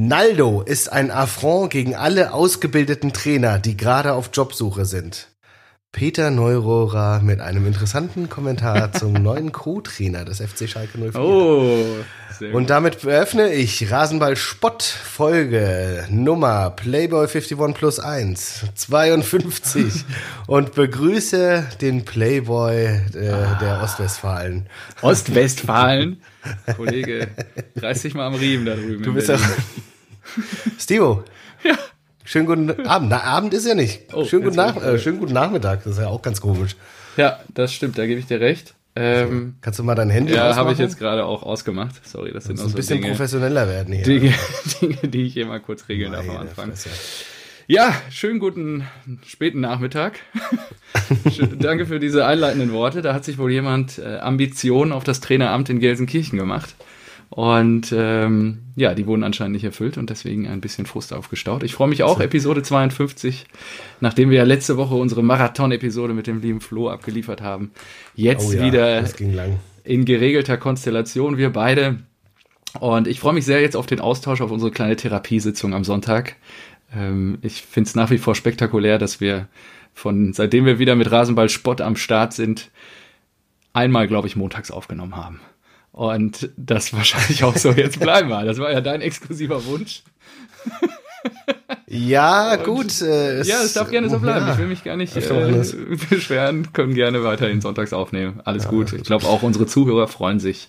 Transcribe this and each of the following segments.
Naldo ist ein Affront gegen alle ausgebildeten Trainer, die gerade auf Jobsuche sind. Peter Neurohrer mit einem interessanten Kommentar zum neuen Co-Trainer des FC Schalke 04. Oh, sehr Und damit eröffne ich Rasenball Spott Folge Nummer Playboy 51 plus 1 52 und begrüße den Playboy äh, der Ostwestfalen. Ostwestfalen. Kollege, reiß dich mal am Riemen da drüben. Du bist Berlin. Stivo. Ja. Schönen guten Abend. Na, Abend ist ja nicht. Oh, schönen, guten Nach äh, schönen guten Nachmittag. Das ist ja auch ganz komisch. Ja, das stimmt, da gebe ich dir recht. Ähm, Kannst du mal dein Handy ja, habe ich jetzt gerade auch ausgemacht. Sorry, das sind Ein auch so bisschen Dinge, professioneller werden hier. Dinge, Dinge, die ich hier mal kurz regeln darf am Meine Anfang. Fresse. Ja, schönen guten späten Nachmittag. Danke für diese einleitenden Worte. Da hat sich wohl jemand äh, Ambitionen auf das Traineramt in Gelsenkirchen gemacht. Und ähm, ja, die wurden anscheinend nicht erfüllt und deswegen ein bisschen Frust aufgestaut. Ich freue mich auch, Episode 52, nachdem wir ja letzte Woche unsere Marathon-Episode mit dem lieben Flo abgeliefert haben. Jetzt Oh ja, wieder in geregelter Konstellation, wir beide. Und ich freue mich sehr jetzt auf den Austausch, auf unsere kleine Therapiesitzung am Sonntag. Ähm, ich finde es nach wie vor spektakulär, dass wir von, seitdem wir wieder mit Rasenball Spott am Start sind, einmal, glaube ich, montags aufgenommen haben. Und das wahrscheinlich auch so jetzt bleiben wird. Das war ja dein exklusiver Wunsch. Ja, gut. Äh, Ja, es darf gerne so bleiben. Ja. Ich will mich gar nicht äh, beschweren, können gerne weiterhin sonntags aufnehmen. Alles gut. Ich glaube, auch unsere Zuhörer freuen sich,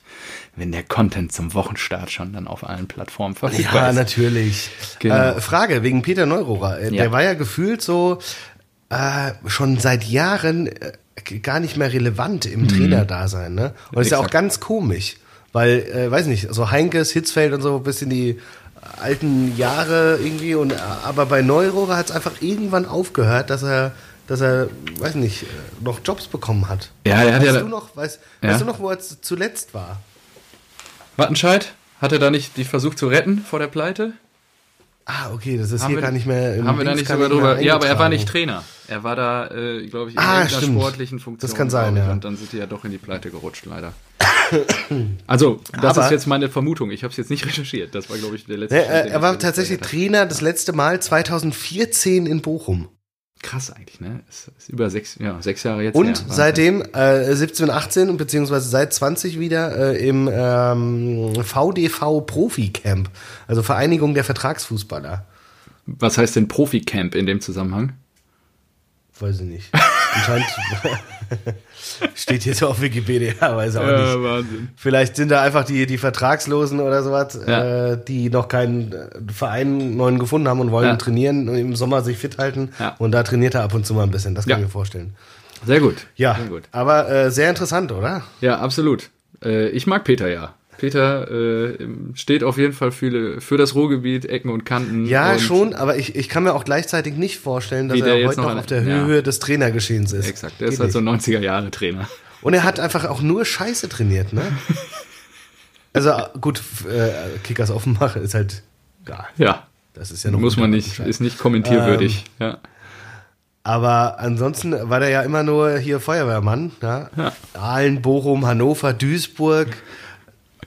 wenn der Content zum Wochenstart schon dann auf allen Plattformen verfügbar Ja, ist. natürlich. Genau. Äh, Frage wegen Peter Neurohrer. Äh, Ja. Der war ja gefühlt so äh, schon seit Jahren äh, gar nicht mehr relevant im Mhm. Trainerdasein. Ne? Und ist ja auch ganz komisch, weil, äh, weiß nicht, so Heinkes, Hitzfeld und so bis in die alten Jahre irgendwie. Und äh, aber bei Neurohrer hat es einfach irgendwann aufgehört, dass er dass er, weiß nicht, äh, noch Jobs bekommen hat. Ja, er hat weißt ja- du noch, weißt, Ja. weißt du noch, wo er zuletzt war? Wattenscheid, hat er da nicht die versucht zu retten vor der Pleite? Ah, okay, das ist Haben hier wir- gar nicht mehr. im Haben wir da nicht gar sogar drüber? Ja, aber er war nicht Trainer. Er war da, äh, glaube ich, in Ah, irgendeiner stimmt. sportlichen Funktion. Das kann sein, ja. Und dann sind die ja doch in die Pleite gerutscht, leider. Also, das Aber- ist jetzt meine Vermutung. Ich habe es jetzt nicht recherchiert. Das war, glaube ich, der letzte. Ja, Stand, er, war tatsächlich. Trainer das letzte Mal 2014 in Bochum. Krass eigentlich, ne? Ist, ist über sechs, ja, sechs Jahre jetzt Und her. Seitdem äh, 17, 18 beziehungsweise seit 20 wieder äh, im ähm, VDV Profi Camp, also Vereinigung der Vertragsfußballer. Was heißt denn Profi-Camp in dem Zusammenhang? Weiß ich nicht. Anscheinend steht hier so auf Wikipedia, weiß auch nicht. Wahnsinn. Vielleicht sind da einfach die, die Vertragslosen oder sowas, Ja. äh, die noch keinen Verein neuen gefunden haben und wollen Ja. trainieren und im Sommer sich fit halten. Ja. Und da trainiert er ab und zu mal ein bisschen. Das kann Ja. ich mir vorstellen. Sehr gut. Ja, Sehr gut. aber äh, sehr interessant, oder? Ja, absolut. Äh, ich mag Peter ja. Peter äh, steht auf jeden Fall für, für das Ruhrgebiet, Ecken und Kanten. Ja, und schon, aber ich, ich kann mir auch gleichzeitig nicht vorstellen, dass er heute noch an- auf der ja. Höhe des Trainergeschehens ist. Exakt, der Geht ist halt so nicht. ein 90er-Jahre-Trainer. Und er hat einfach auch nur Scheiße trainiert, ne? also gut, äh, Kickers Offenbach ist halt, ja, Ja, das ist ja noch muss man nicht, ist nicht kommentierwürdig. Ähm, ja. Aber ansonsten war der ja immer nur hier Feuerwehrmann. Ja? Ja. Aalen, Bochum, Hannover, Duisburg.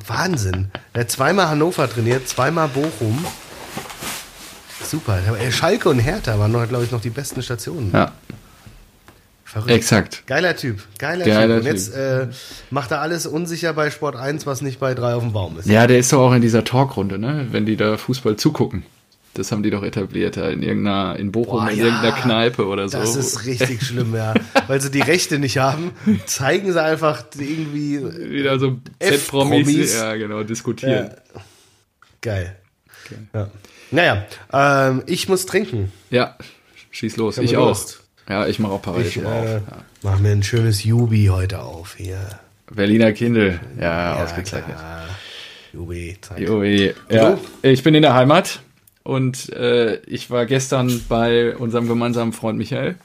Wahnsinn. Er hat zweimal Hannover trainiert, zweimal Bochum. Super. Ey, Schalke und Hertha waren, noch, glaube ich, noch die besten Stationen. ja, Verrückt. exakt. Geiler Typ. Geiler, Geiler Typ. Und jetzt äh, macht er alles unsicher bei Sport 1, was nicht bei 3 auf dem Baum ist. Ja, der ist doch auch in dieser Talkrunde, ne? Wenn die da Fußball zugucken. Das haben die doch etabliert, da in irgendeiner, in Bochum, Boah, in ja. irgendeiner Kneipe oder so. Das ist richtig schlimm, ja. Weil sie die Rechte nicht haben, zeigen sie einfach irgendwie. wieder so. Z-Promis, ja, genau, diskutieren. Ja. Geil. Ja. Naja, ähm, ich muss trinken. Ja, schieß los. Ich mir auch. Ja, ich mache auch parallel Ich schon äh, auf. mach mir ein schönes Jubi heute auf hier. Berliner Kindle. Ja, Ja, ausgezeichnet. klar. Jubi, Zeit. Ui. Ja, ich bin in der Heimat und äh, ich war gestern bei unserem gemeinsamen Freund Michael.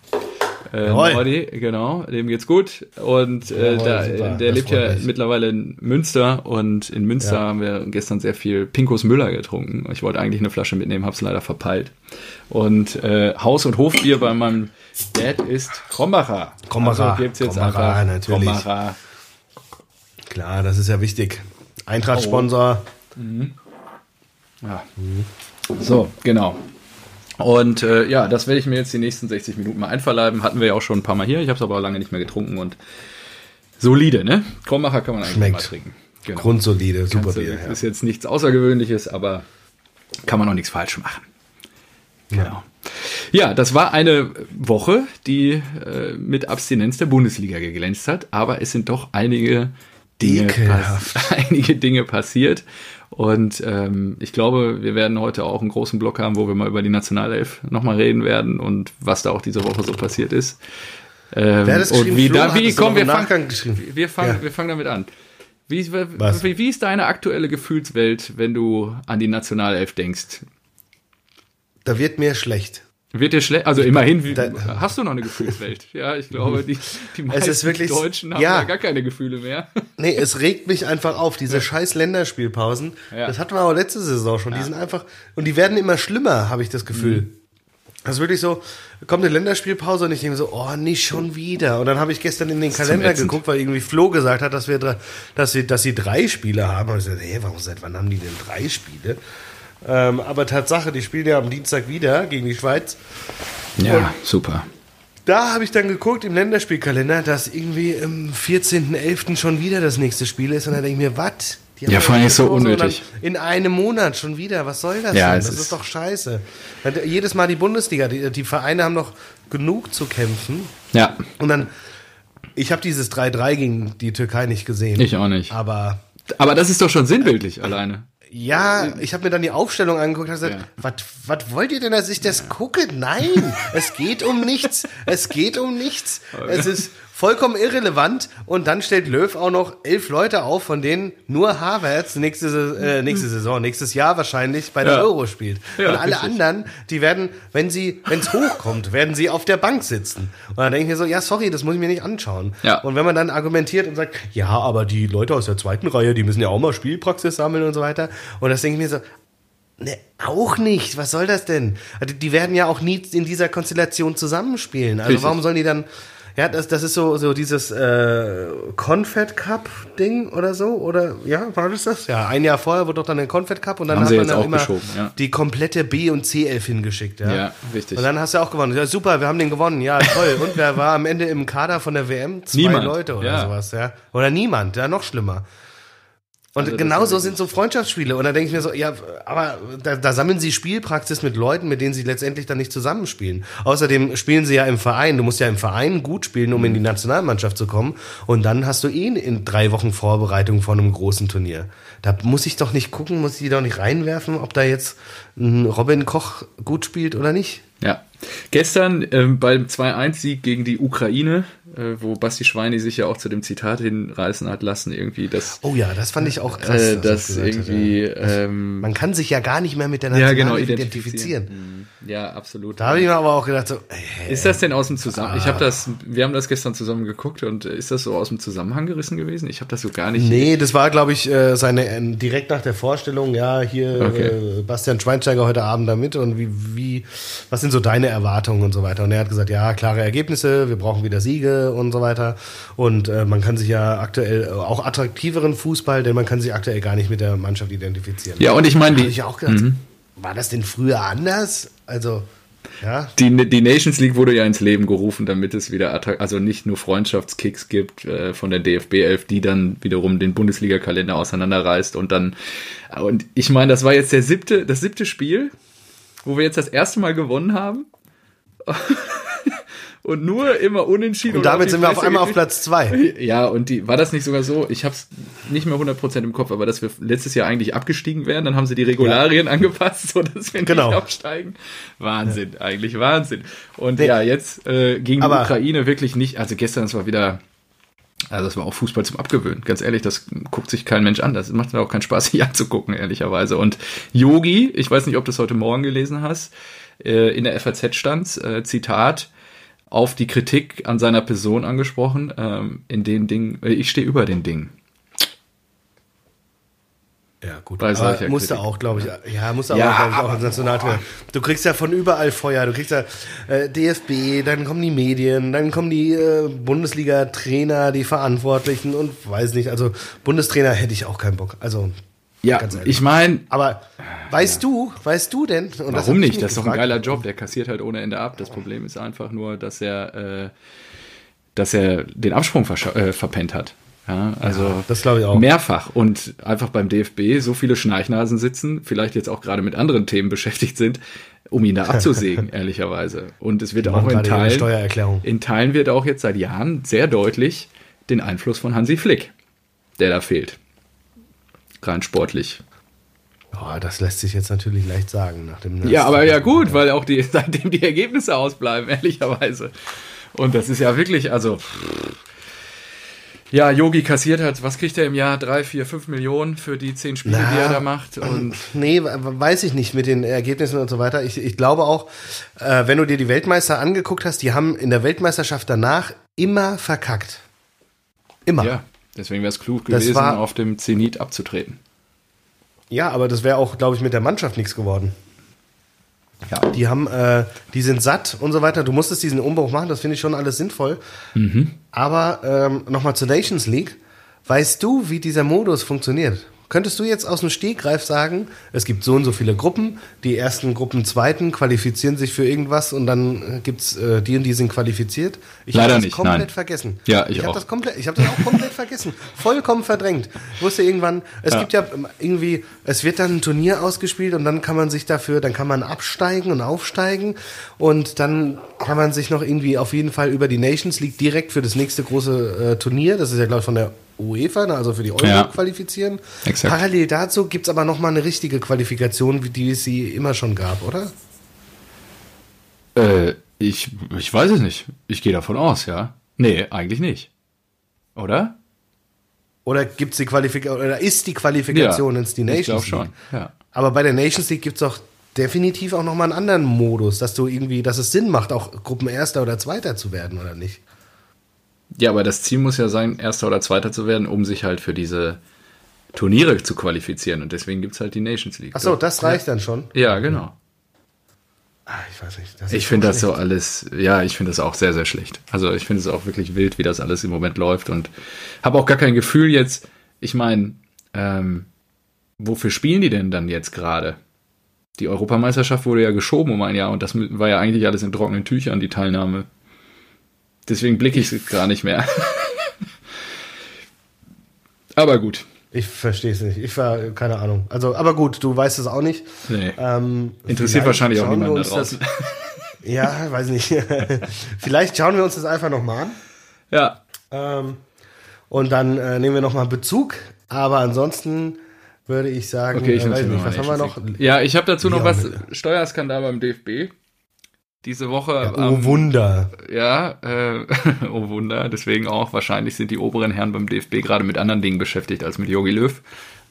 Äh. Nordi, genau, dem geht's gut. Und äh, Jawohl, da, super, der das lebt ja mich. mittlerweile in Münster und in Münster Ja. haben wir gestern sehr viel Pinkos Müller getrunken. Ich wollte eigentlich eine Flasche mitnehmen, hab's leider verpeilt. Und äh, Haus- und Hofbier bei meinem Dad ist Krombacher. Krombacher, Also gibt's jetzt Krombacher, einfach natürlich. Krombacher. Klar, das ist ja wichtig. Eintracht-Sponsor. Ja. So, genau. Und äh, ja, das werde ich mir jetzt die nächsten 60 Minuten mal einverleiben. Hatten wir ja auch schon ein paar Mal hier. Ich habe es aber auch lange nicht mehr getrunken und solide, ne? Krombacher kann man eigentlich Schmeckt. mal trinken. Genau. Grundsolide, super Kannst Bier. Ja. Ist jetzt nichts Außergewöhnliches, aber kann man auch nichts falsch machen. Genau. Ja, das war eine Woche, die äh, mit Abstinenz der Bundesliga geglänzt hat, aber es sind doch einige Dinge, einige Dinge passiert. Und ähm, ich glaube, wir werden heute auch einen großen Block haben, wo wir mal über die Nationalelf nochmal reden werden und was da auch diese Woche so passiert ist. Ähm, Wer hat und geschrieben? wie, Flo da, hat wie es komm, wir fangen, wir fangen, Ja. wir fangen damit an. Wie, wie, wie ist deine aktuelle Gefühlswelt, wenn du an die Nationalelf denkst? Da wird mir schlecht. Wird dir schlecht? Also immerhin, wie, Da- hast du noch eine Gefühlswelt? Ja, ich glaube, die, die meisten ist wirklich- Deutschen haben ja. ja gar keine Gefühle mehr. Nee, es regt mich einfach auf, diese scheiß Länderspielpausen. Ja. Das hatten wir auch letzte Saison schon. Die sind einfach, und die werden immer schlimmer, habe ich das Gefühl. Mhm. Das ist wirklich so, kommt eine Länderspielpause und ich denke so, oh, nicht schon wieder. Und dann habe ich gestern in den Kalender geguckt, weil irgendwie Flo gesagt hat, dass wir, drei- dass sie, dass sie drei Spiele haben. Und ich gesagt, hey, warum, seit wann haben die denn drei Spiele? Ähm, aber Tatsache, die spielen ja am Dienstag wieder gegen die Schweiz. Ja, super. Da habe ich dann geguckt im Länderspielkalender, dass irgendwie am 14.11. schon wieder das nächste Spiel ist. Und dann denke ich mir, was? Ja, vor allem ist so und unnötig. In einem Monat schon wieder. Was soll das Ja, denn? Das ist- ist, doch scheiße. Jedes Mal die Bundesliga. Die, die Vereine haben noch genug zu kämpfen. Ja, Und dann, ich habe dieses 3-3 gegen die Türkei nicht gesehen. ich auch nicht. Aber Aber das ist doch schon sinnbildlich alleine. Ja, ich habe mir dann die Aufstellung angeguckt und gesagt, Ja. was was wollt ihr denn, dass ich das gucke? Nein, es geht um nichts. Es geht um nichts. Es ist vollkommen irrelevant. Und dann stellt Löw auch noch elf Leute auf, von denen nur Havertz nächste, äh, nächste Saison, nächstes Jahr wahrscheinlich bei der Ja. Euro spielt. Ja, und alle richtig. anderen, die werden, wenn sie, wenn es hochkommt, werden sie auf der Bank sitzen. Und dann denke ich mir so, ja, sorry, das muss ich mir nicht anschauen. Ja. Und wenn man dann argumentiert und sagt, ja, aber die Leute aus der zweiten Reihe, die müssen ja auch mal Spielpraxis sammeln und so weiter. Und das denke ich mir so, ne, auch nicht. Was soll das denn? Also die werden ja auch nie in dieser Konstellation zusammenspielen. Also Richtig. warum sollen die dann ja, das, das ist so, so dieses äh, Confed Cup Ding oder so, oder ja, war das das? Ja, ein Jahr vorher wurde doch dann der Confed Cup und dann Haben hat sie man dann auch immer ja. die komplette B und C Elf hingeschickt, ja. Ja, richtig. Und dann hast du auch gewonnen. Ja, super, wir haben den gewonnen. Ja, toll. Und wer war am Ende im Kader von der WM? Zwei Niemand. Leute oder Ja. sowas, ja. Oder niemand, ja, noch schlimmer. Und Also das genau ist so wirklich- sind so Freundschaftsspiele. Und da denke ich mir so, ja, aber da, da sammeln sie Spielpraxis mit Leuten, mit denen sie letztendlich dann nicht zusammenspielen. Außerdem spielen sie ja im Verein. Du musst ja im Verein gut spielen, um in die Nationalmannschaft zu kommen. Und dann hast du eh in drei Wochen Vorbereitung vor einem großen Turnier. Da muss ich doch nicht gucken, muss ich die doch nicht reinwerfen, ob da jetzt ein Robin Koch gut spielt oder nicht. Ja. Gestern ähm, beim 2-1-Sieg gegen die Ukraine, wo Basti Schweini sich ja auch zu dem Zitat hinreißen hat lassen, irgendwie, dass, Oh ja, das fand ich auch krass. äh, dass hat, irgendwie, ähm, Man kann sich ja gar nicht mehr mit der ja, genau, identifizieren. identifizieren. Mhm. Ja, absolut. Da habe ich mir aber auch gedacht, so, ey, Ist das denn aus dem Zusammenhang? Ich Ah. habe das, wir haben das gestern zusammen geguckt und äh, ist das so aus dem Zusammenhang gerissen gewesen? Ich habe das so gar nicht. Nee, das war, glaube ich, äh, seine äh, direkt nach der Vorstellung, ja, hier Okay. äh, Bastian Schweinsteiger heute Abend damit und wie, wie, was sind so deine Erwartungen und so weiter. Und er hat gesagt, ja, klare Ergebnisse, wir brauchen wieder Siege und so weiter. Und äh, man kann sich ja aktuell äh, auch attraktiveren Fußball, denn man kann sich aktuell gar nicht mit der Mannschaft identifizieren. Ja, und ich meine, die, ich auch gedacht, war das denn früher anders? Also, ja. die, die Nations League wurde ja ins Leben gerufen, damit es wieder also nicht nur Freundschaftskicks gibt äh, von der DFB 11, die dann wiederum den Bundesliga-Kalender auseinanderreißt und dann und ich meine, das war jetzt der siebte, das siebte Spiel, wo wir jetzt das erste Mal gewonnen haben. Und nur immer unentschieden. Und damit die sind wir auf einmal auf. Platz zwei. Ja, und die, war das nicht sogar so, ich habe es nicht mehr 100% im Kopf, aber dass wir letztes Jahr eigentlich abgestiegen wären, dann haben sie die Regularien angepasst, so dass wir Genau. nicht absteigen. Wahnsinn, eigentlich Wahnsinn. Und Nee. ja, jetzt äh, gegen die Aber- Ukraine wirklich nicht, also gestern, das war wieder, also das war auch Fußball zum Abgewöhnen, ganz ehrlich, das guckt sich kein Mensch an, das macht mir auch keinen Spaß, sich anzugucken, ehrlicherweise. Und Yogi, ich weiß nicht, ob du es heute Morgen gelesen hast, äh, in der FAZ stand, äh, Zitat, auf die Kritik an seiner Person angesprochen, ähm, in den Dingen, äh, ich stehe über den Dingen. Ja, gut. Bei Aber solcher musste auch, glaube ich, ja, musste Ja, aber, glaube ich, auch als Nationaltrainer. Du kriegst ja von überall Feuer. Du kriegst ja äh, DFB, dann kommen die Medien, dann kommen die äh, Bundesliga-Trainer, die Verantwortlichen und weiß nicht. Also Bundestrainer hätte ich auch keinen Bock. Also Ja, ich meine. Aber weißt ja. du, weißt du denn? warum nicht? Das ist doch ein geiler Job. Der kassiert halt ohne Ende ab. Das Problem ist einfach nur, dass er, äh, dass er den Absprung äh, verpennt hat. Ja, also ja, das glaube ich auch. mehrfach und einfach beim DFB so viele Schnarchnasen sitzen, vielleicht jetzt auch gerade mit anderen Themen beschäftigt sind, um ihn da abzusägen, ehrlicherweise. Und es wird auch in Teilen, in Teilen wird auch jetzt seit Jahren sehr deutlich den Einfluss von Hansi Flick, der da fehlt. Rein sportlich. Oh, das lässt sich jetzt natürlich leicht sagen. Nach dem ja, aber ja gut, weil auch die, seitdem die Ergebnisse ausbleiben, ehrlicherweise. Und das ist ja wirklich, also. Ja, Yogi kassiert hat, was kriegt er im Jahr? Drei, vier, fünf Millionen für die zehn Spiele, Na, die er da macht? Und nee, weiß ich nicht mit den Ergebnissen und so weiter. Ich, ich glaube auch, äh, wenn du dir die Weltmeister angeguckt hast, die haben in der Weltmeisterschaft danach immer verkackt. Immer. Ja, deswegen wäre es klug gewesen, war, auf dem Zenit abzutreten. Ja, aber das wäre auch, glaube ich, mit der Mannschaft nichts geworden. Ja. Die haben, äh, die sind satt und so weiter. Du musstest diesen Umbruch machen, das finde ich schon alles sinnvoll. Mhm. Aber ähm, nochmal zur Nations League. Weißt du, wie dieser Modus funktioniert? Könntest du jetzt aus dem Stegreif sagen, es gibt so und so viele Gruppen, die ersten Gruppen zweiten qualifizieren sich für irgendwas und dann äh, gibt's äh, die und die sind qualifiziert? Ich habe das nicht, komplett nein. vergessen. Ja, ich, ich habe das komplett, ich habe das auch komplett vergessen, vollkommen verdrängt. Ich wusste irgendwann, es ja. gibt ja irgendwie, es wird dann ein Turnier ausgespielt und dann kann man sich dafür, dann kann man absteigen und aufsteigen und dann kann man sich noch irgendwie auf jeden Fall über die Nations League direkt für das nächste große äh, Turnier, das ist ja glaube ich von der UEFA, ne, also für die Euro ja. qualifizieren. Exakt. Parallel dazu gibt es aber nochmal eine richtige Qualifikation, wie die es sie immer schon gab, oder? Äh, ich, ich weiß es nicht. Ich gehe davon aus, ja. Nee, eigentlich nicht. Oder? Oder gibt's die Qualifikation oder ist die Qualifikation ja, ins die Nations ich League? schon, ja. Aber bei der Nations League gibt es doch definitiv auch nochmal einen anderen Modus, dass du irgendwie, dass es Sinn macht, auch Gruppenerster oder Zweiter zu werden, oder nicht? Ja, aber das Ziel muss ja sein, Erster oder Zweiter zu werden, um sich halt für diese Turniere zu qualifizieren. Und deswegen gibt es halt die Nations League. Achso, das reicht ja. dann schon? Ja, genau. Ah, ich weiß nicht. ich finde das so alles, ja, ich finde das auch sehr, sehr schlecht. Also ich finde es auch wirklich wild, wie das alles im Moment läuft und habe auch gar kein Gefühl jetzt, ich meine, ähm, wofür spielen die denn dann jetzt gerade? Die Europameisterschaft wurde ja geschoben um ein Jahr und das war ja eigentlich alles in trockenen Tüchern, die Teilnahme. Deswegen blicke ich es gar nicht mehr. aber gut. Ich verstehe es nicht. Ich war, keine Ahnung. Also, aber gut, du weißt es auch nicht. Nee. Ähm, Interessiert wahrscheinlich auch niemand da draußen. Das, ja, weiß nicht. vielleicht schauen wir uns das einfach nochmal an. Ja. Ähm, und dann äh, nehmen wir nochmal Bezug. Aber ansonsten würde ich sagen, okay, ich äh, weiß nicht, was haben wir noch? Ja, ich habe dazu noch was. Steuerskandal beim DFB diese Woche. Ja, oh ähm, Wunder. Ja, äh, oh Wunder. Deswegen auch wahrscheinlich sind die oberen Herren beim DFB gerade mit anderen Dingen beschäftigt als mit Jogi Löw.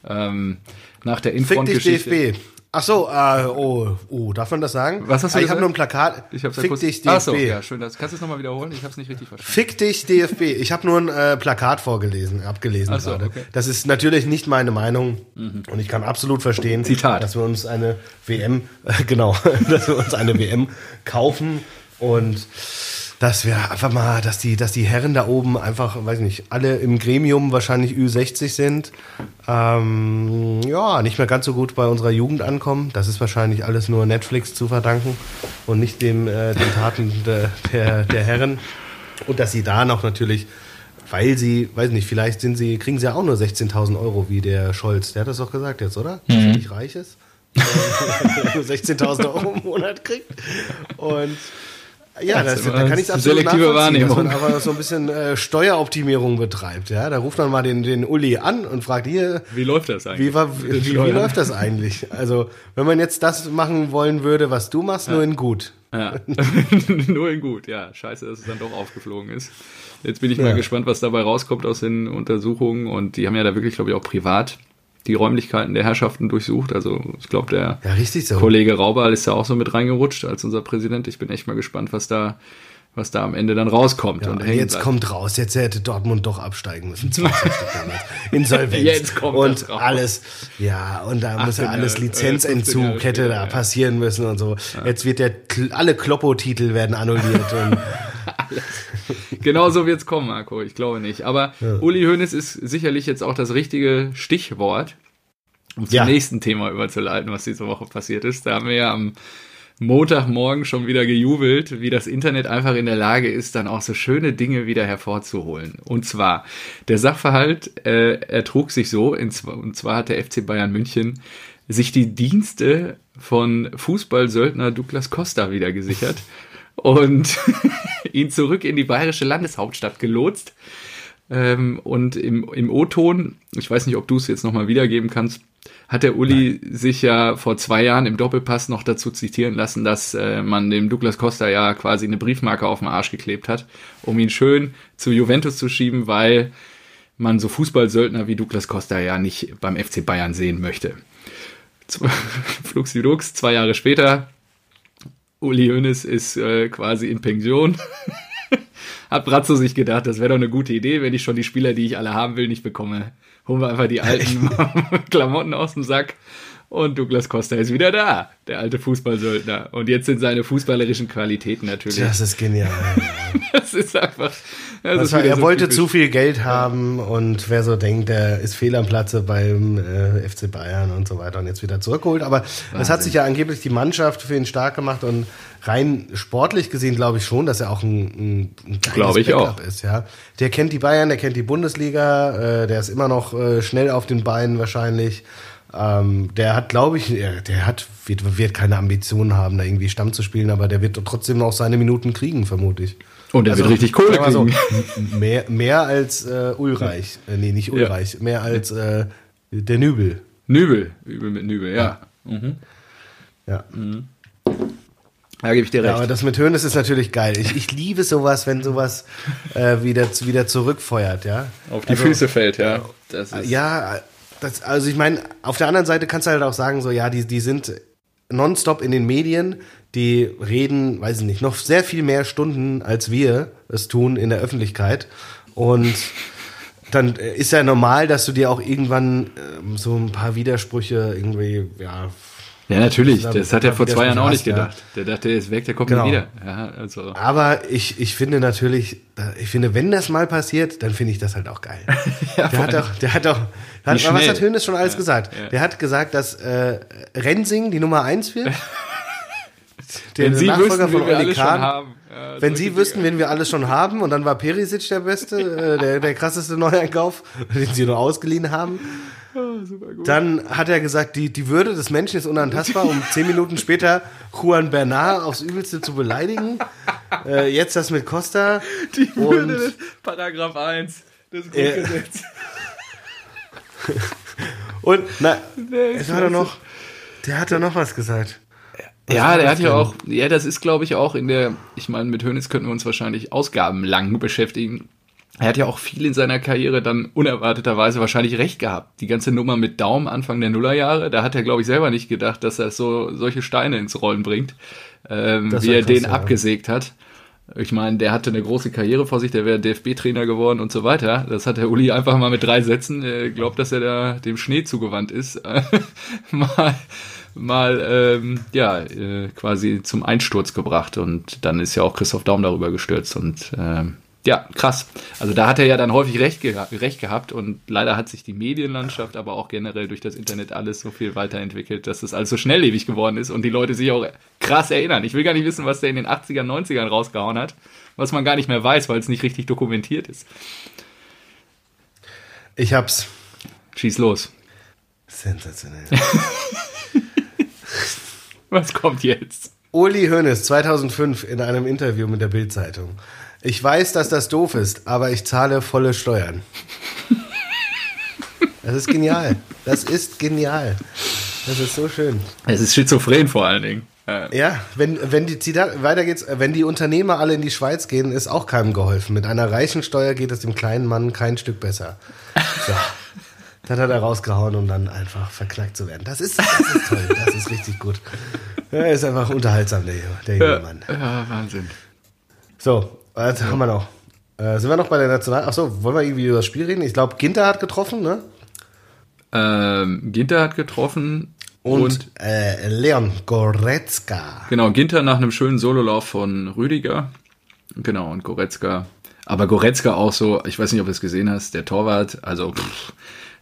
Ähm, nach der Infront-Geschichte. DFB. Ach so, äh, oh, oh, darf man das sagen? Was hast du ah, Ich habe nur ein Plakat. Ich hab's ja Fick kurz, dich DFB. Ach so, ja, schön. Das, kannst du es nochmal wiederholen? Ich habe es nicht richtig verstanden. Fick dich DFB. Ich habe nur ein äh, Plakat vorgelesen, abgelesen so, gerade. Okay. Das ist natürlich nicht meine Meinung mhm. und ich kann absolut verstehen, Zitat. dass wir uns eine WM, äh, genau, dass wir uns eine WM kaufen und dass wir einfach mal, dass die, dass die Herren da oben einfach, weiß nicht, alle im Gremium wahrscheinlich Ü60 sind, ähm, ja, nicht mehr ganz so gut bei unserer Jugend ankommen. Das ist wahrscheinlich alles nur Netflix zu verdanken und nicht dem, äh, den Taten de, der, der Herren. Und dass sie da noch natürlich, weil sie, weiß nicht, vielleicht sind sie, kriegen sie ja auch nur 16.000 Euro wie der Scholz. Der hat das doch gesagt jetzt, oder? Mhm. Dass er nicht reich ist. nur 16.000 Euro im Monat kriegt. Und ja, das, da kann ich es absolut selektive Wahrnehmung. dass man aber so ein bisschen äh, Steueroptimierung betreibt. Ja, da ruft man mal den, den Uli an und fragt hier, wie läuft das eigentlich? Wie, war, wie, wie, wie läuft das eigentlich? Also, wenn man jetzt das machen wollen würde, was du machst, ja. nur in gut. Ja, nur in gut. Ja, scheiße, dass es dann doch aufgeflogen ist. Jetzt bin ich ja. mal gespannt, was dabei rauskommt aus den Untersuchungen. Und die haben ja da wirklich, glaube ich, auch privat die Räumlichkeiten der Herrschaften durchsucht. Also ich glaube, der ja, so. Kollege Rauber ist ja auch so mit reingerutscht als unser Präsident. Ich bin echt mal gespannt, was da was da am Ende dann rauskommt. Ja, und jetzt bleibt. kommt raus, jetzt hätte Dortmund doch absteigen müssen. Insolvenz. Jetzt kommt und alles, ja, und da muss ja alles Lizenzentzug hätte da passieren müssen und so. Ja. Jetzt wird der, alle Kloppo-Titel werden annulliert und genau so wird es kommen, Marco. Ich glaube nicht. Aber ja. Uli Hoeneß ist sicherlich jetzt auch das richtige Stichwort. um zum ja. nächsten Thema überzuleiten, was diese Woche passiert ist. Da haben wir ja am Montagmorgen schon wieder gejubelt, wie das Internet einfach in der Lage ist, dann auch so schöne Dinge wieder hervorzuholen. Und zwar, der Sachverhalt äh, ertrug sich so, in, und zwar hat der FC Bayern München sich die Dienste von Fußballsöldner Douglas Costa wieder gesichert und ihn zurück in die bayerische Landeshauptstadt gelotst. Ähm, und im, im O-Ton, ich weiß nicht, ob du es jetzt nochmal wiedergeben kannst, hat der Uli Nein. sich ja vor zwei Jahren im Doppelpass noch dazu zitieren lassen, dass äh, man dem Douglas Costa ja quasi eine Briefmarke auf den Arsch geklebt hat, um ihn schön zu Juventus zu schieben, weil man so Fußballsöldner wie Douglas Costa ja nicht beim FC Bayern sehen möchte. Fluxidux, zwei Jahre später, Uli Hoeneß ist äh, quasi in Pension. Hat Brazzo sich gedacht, das wäre doch eine gute Idee, wenn ich schon die Spieler, die ich alle haben will, nicht bekomme holen wir einfach die alten Klamotten aus dem Sack. Und Douglas Costa ist wieder da, der alte Fußballsöldner. Und jetzt sind seine fußballerischen Qualitäten natürlich. Das ist genial. das ist einfach. Das ist er so wollte typisch. zu viel Geld haben und wer so denkt, der ist fehl am Platze beim äh, FC Bayern und so weiter und jetzt wieder zurückgeholt. Aber es hat sich ja angeblich die Mannschaft für ihn stark gemacht und rein sportlich gesehen glaube ich schon, dass er auch ein, ein geiles ich Backup auch. ist. Ja, der kennt die Bayern, der kennt die Bundesliga, äh, der ist immer noch äh, schnell auf den Beinen wahrscheinlich. Ähm, der hat, glaube ich, der hat wird, wird keine Ambitionen haben, da irgendwie Stamm zu spielen, aber der wird trotzdem noch seine Minuten kriegen, vermutlich. Und er also, wird richtig Kohle kriegen. So, mehr, mehr als äh, Ulreich. Äh, nee, nicht Ulreich. Ja. Mehr als äh, der Nübel. Nübel. Übel mit Nübel, ja. Ja. Mhm. ja. Mhm. Da gebe ich dir recht. Ja, aber das mit Hönes ist natürlich geil. Ich, ich liebe sowas, wenn sowas äh, wieder, wieder zurückfeuert, ja. Auf die also, Füße fällt, ja. Das ist ja, das, also ich meine, auf der anderen Seite kannst du halt auch sagen, so, ja, die, die sind nonstop in den Medien, die reden, weiß ich nicht, noch sehr viel mehr Stunden, als wir es tun in der Öffentlichkeit. Und dann ist ja normal, dass du dir auch irgendwann ähm, so ein paar Widersprüche irgendwie, ja, ja, natürlich. Das hat er vor zwei Jahren auch nicht gedacht. Ja. Der dachte, er ist weg, der kommt genau. nie wieder. Ja, also. Aber ich, ich finde natürlich, ich finde, wenn das mal passiert, dann finde ich das halt auch geil. ja, der, hat doch, der hat doch, hat, was hat Hönes schon alles gesagt? Der hat gesagt, dass äh, Rensing die Nummer eins wird. der wenn Sie Nachfolger wüssten, von Oli Kahn. Ja, wenn Sie wüssten, wen wir alles schon haben, und dann war Perisic der beste, äh, der, der krasseste Neueinkauf, den Sie nur ausgeliehen haben. Ah, Dann hat er gesagt, die, die Würde des Menschen ist unantastbar, um zehn Minuten später Juan Bernard aufs Übelste zu beleidigen. Äh, jetzt das mit Costa. Die Würde des Paragraph 1 des Grundgesetzes. Äh, und, na, es war doch noch, der hat da noch was gesagt. Ja, der hat ja auch, ja, das ist glaube ich auch in der, ich meine, mit Hönes könnten wir uns wahrscheinlich ausgabenlang beschäftigen er hat ja auch viel in seiner Karriere dann unerwarteterweise wahrscheinlich recht gehabt. Die ganze Nummer mit Daum Anfang der Nullerjahre, da hat er, glaube ich, selber nicht gedacht, dass er so solche Steine ins Rollen bringt, ähm, wie er den ja. abgesägt hat. Ich meine, der hatte eine große Karriere vor sich, der wäre DFB-Trainer geworden und so weiter. Das hat der Uli einfach mal mit drei Sätzen, er glaubt, dass er da dem Schnee zugewandt ist, mal, mal ähm, ja, äh, quasi zum Einsturz gebracht. Und dann ist ja auch Christoph Daum darüber gestürzt und ähm, ja, krass. Also da hat er ja dann häufig recht, ge recht gehabt und leider hat sich die Medienlandschaft, aber auch generell durch das Internet alles so viel weiterentwickelt, dass es alles so schnelllebig geworden ist und die Leute sich auch krass erinnern. Ich will gar nicht wissen, was der in den 80ern, 90ern rausgehauen hat, was man gar nicht mehr weiß, weil es nicht richtig dokumentiert ist. Ich hab's. Schieß los. Sensationell. was kommt jetzt? Uli Hoeneß 2005 in einem Interview mit der Bild-Zeitung. Ich weiß, dass das doof ist, aber ich zahle volle Steuern. Das ist genial. Das ist genial. Das ist so schön. Es ist schizophren vor allen Dingen. Ja, wenn, wenn die Zitat, weiter geht's, wenn die Unternehmer alle in die Schweiz gehen, ist auch keinem geholfen. Mit einer reichen Steuer geht es dem kleinen Mann kein Stück besser. So. Das hat er rausgehauen, um dann einfach verknackt zu werden. Das ist, das ist toll, das ist richtig gut. Er ist einfach unterhaltsam, der, der junge Mann. Ja, Wahnsinn. So, was haben wir noch? Äh, sind wir noch bei der National... Achso, wollen wir irgendwie über das Spiel reden? Ich glaube, Ginter hat getroffen, ne? Ähm, Ginter hat getroffen. Und, und äh, Leon Goretzka. Genau, Ginter nach einem schönen Sololauf von Rüdiger. Genau, und Goretzka. Aber Goretzka auch so, ich weiß nicht, ob du es gesehen hast, der Torwart, also pff,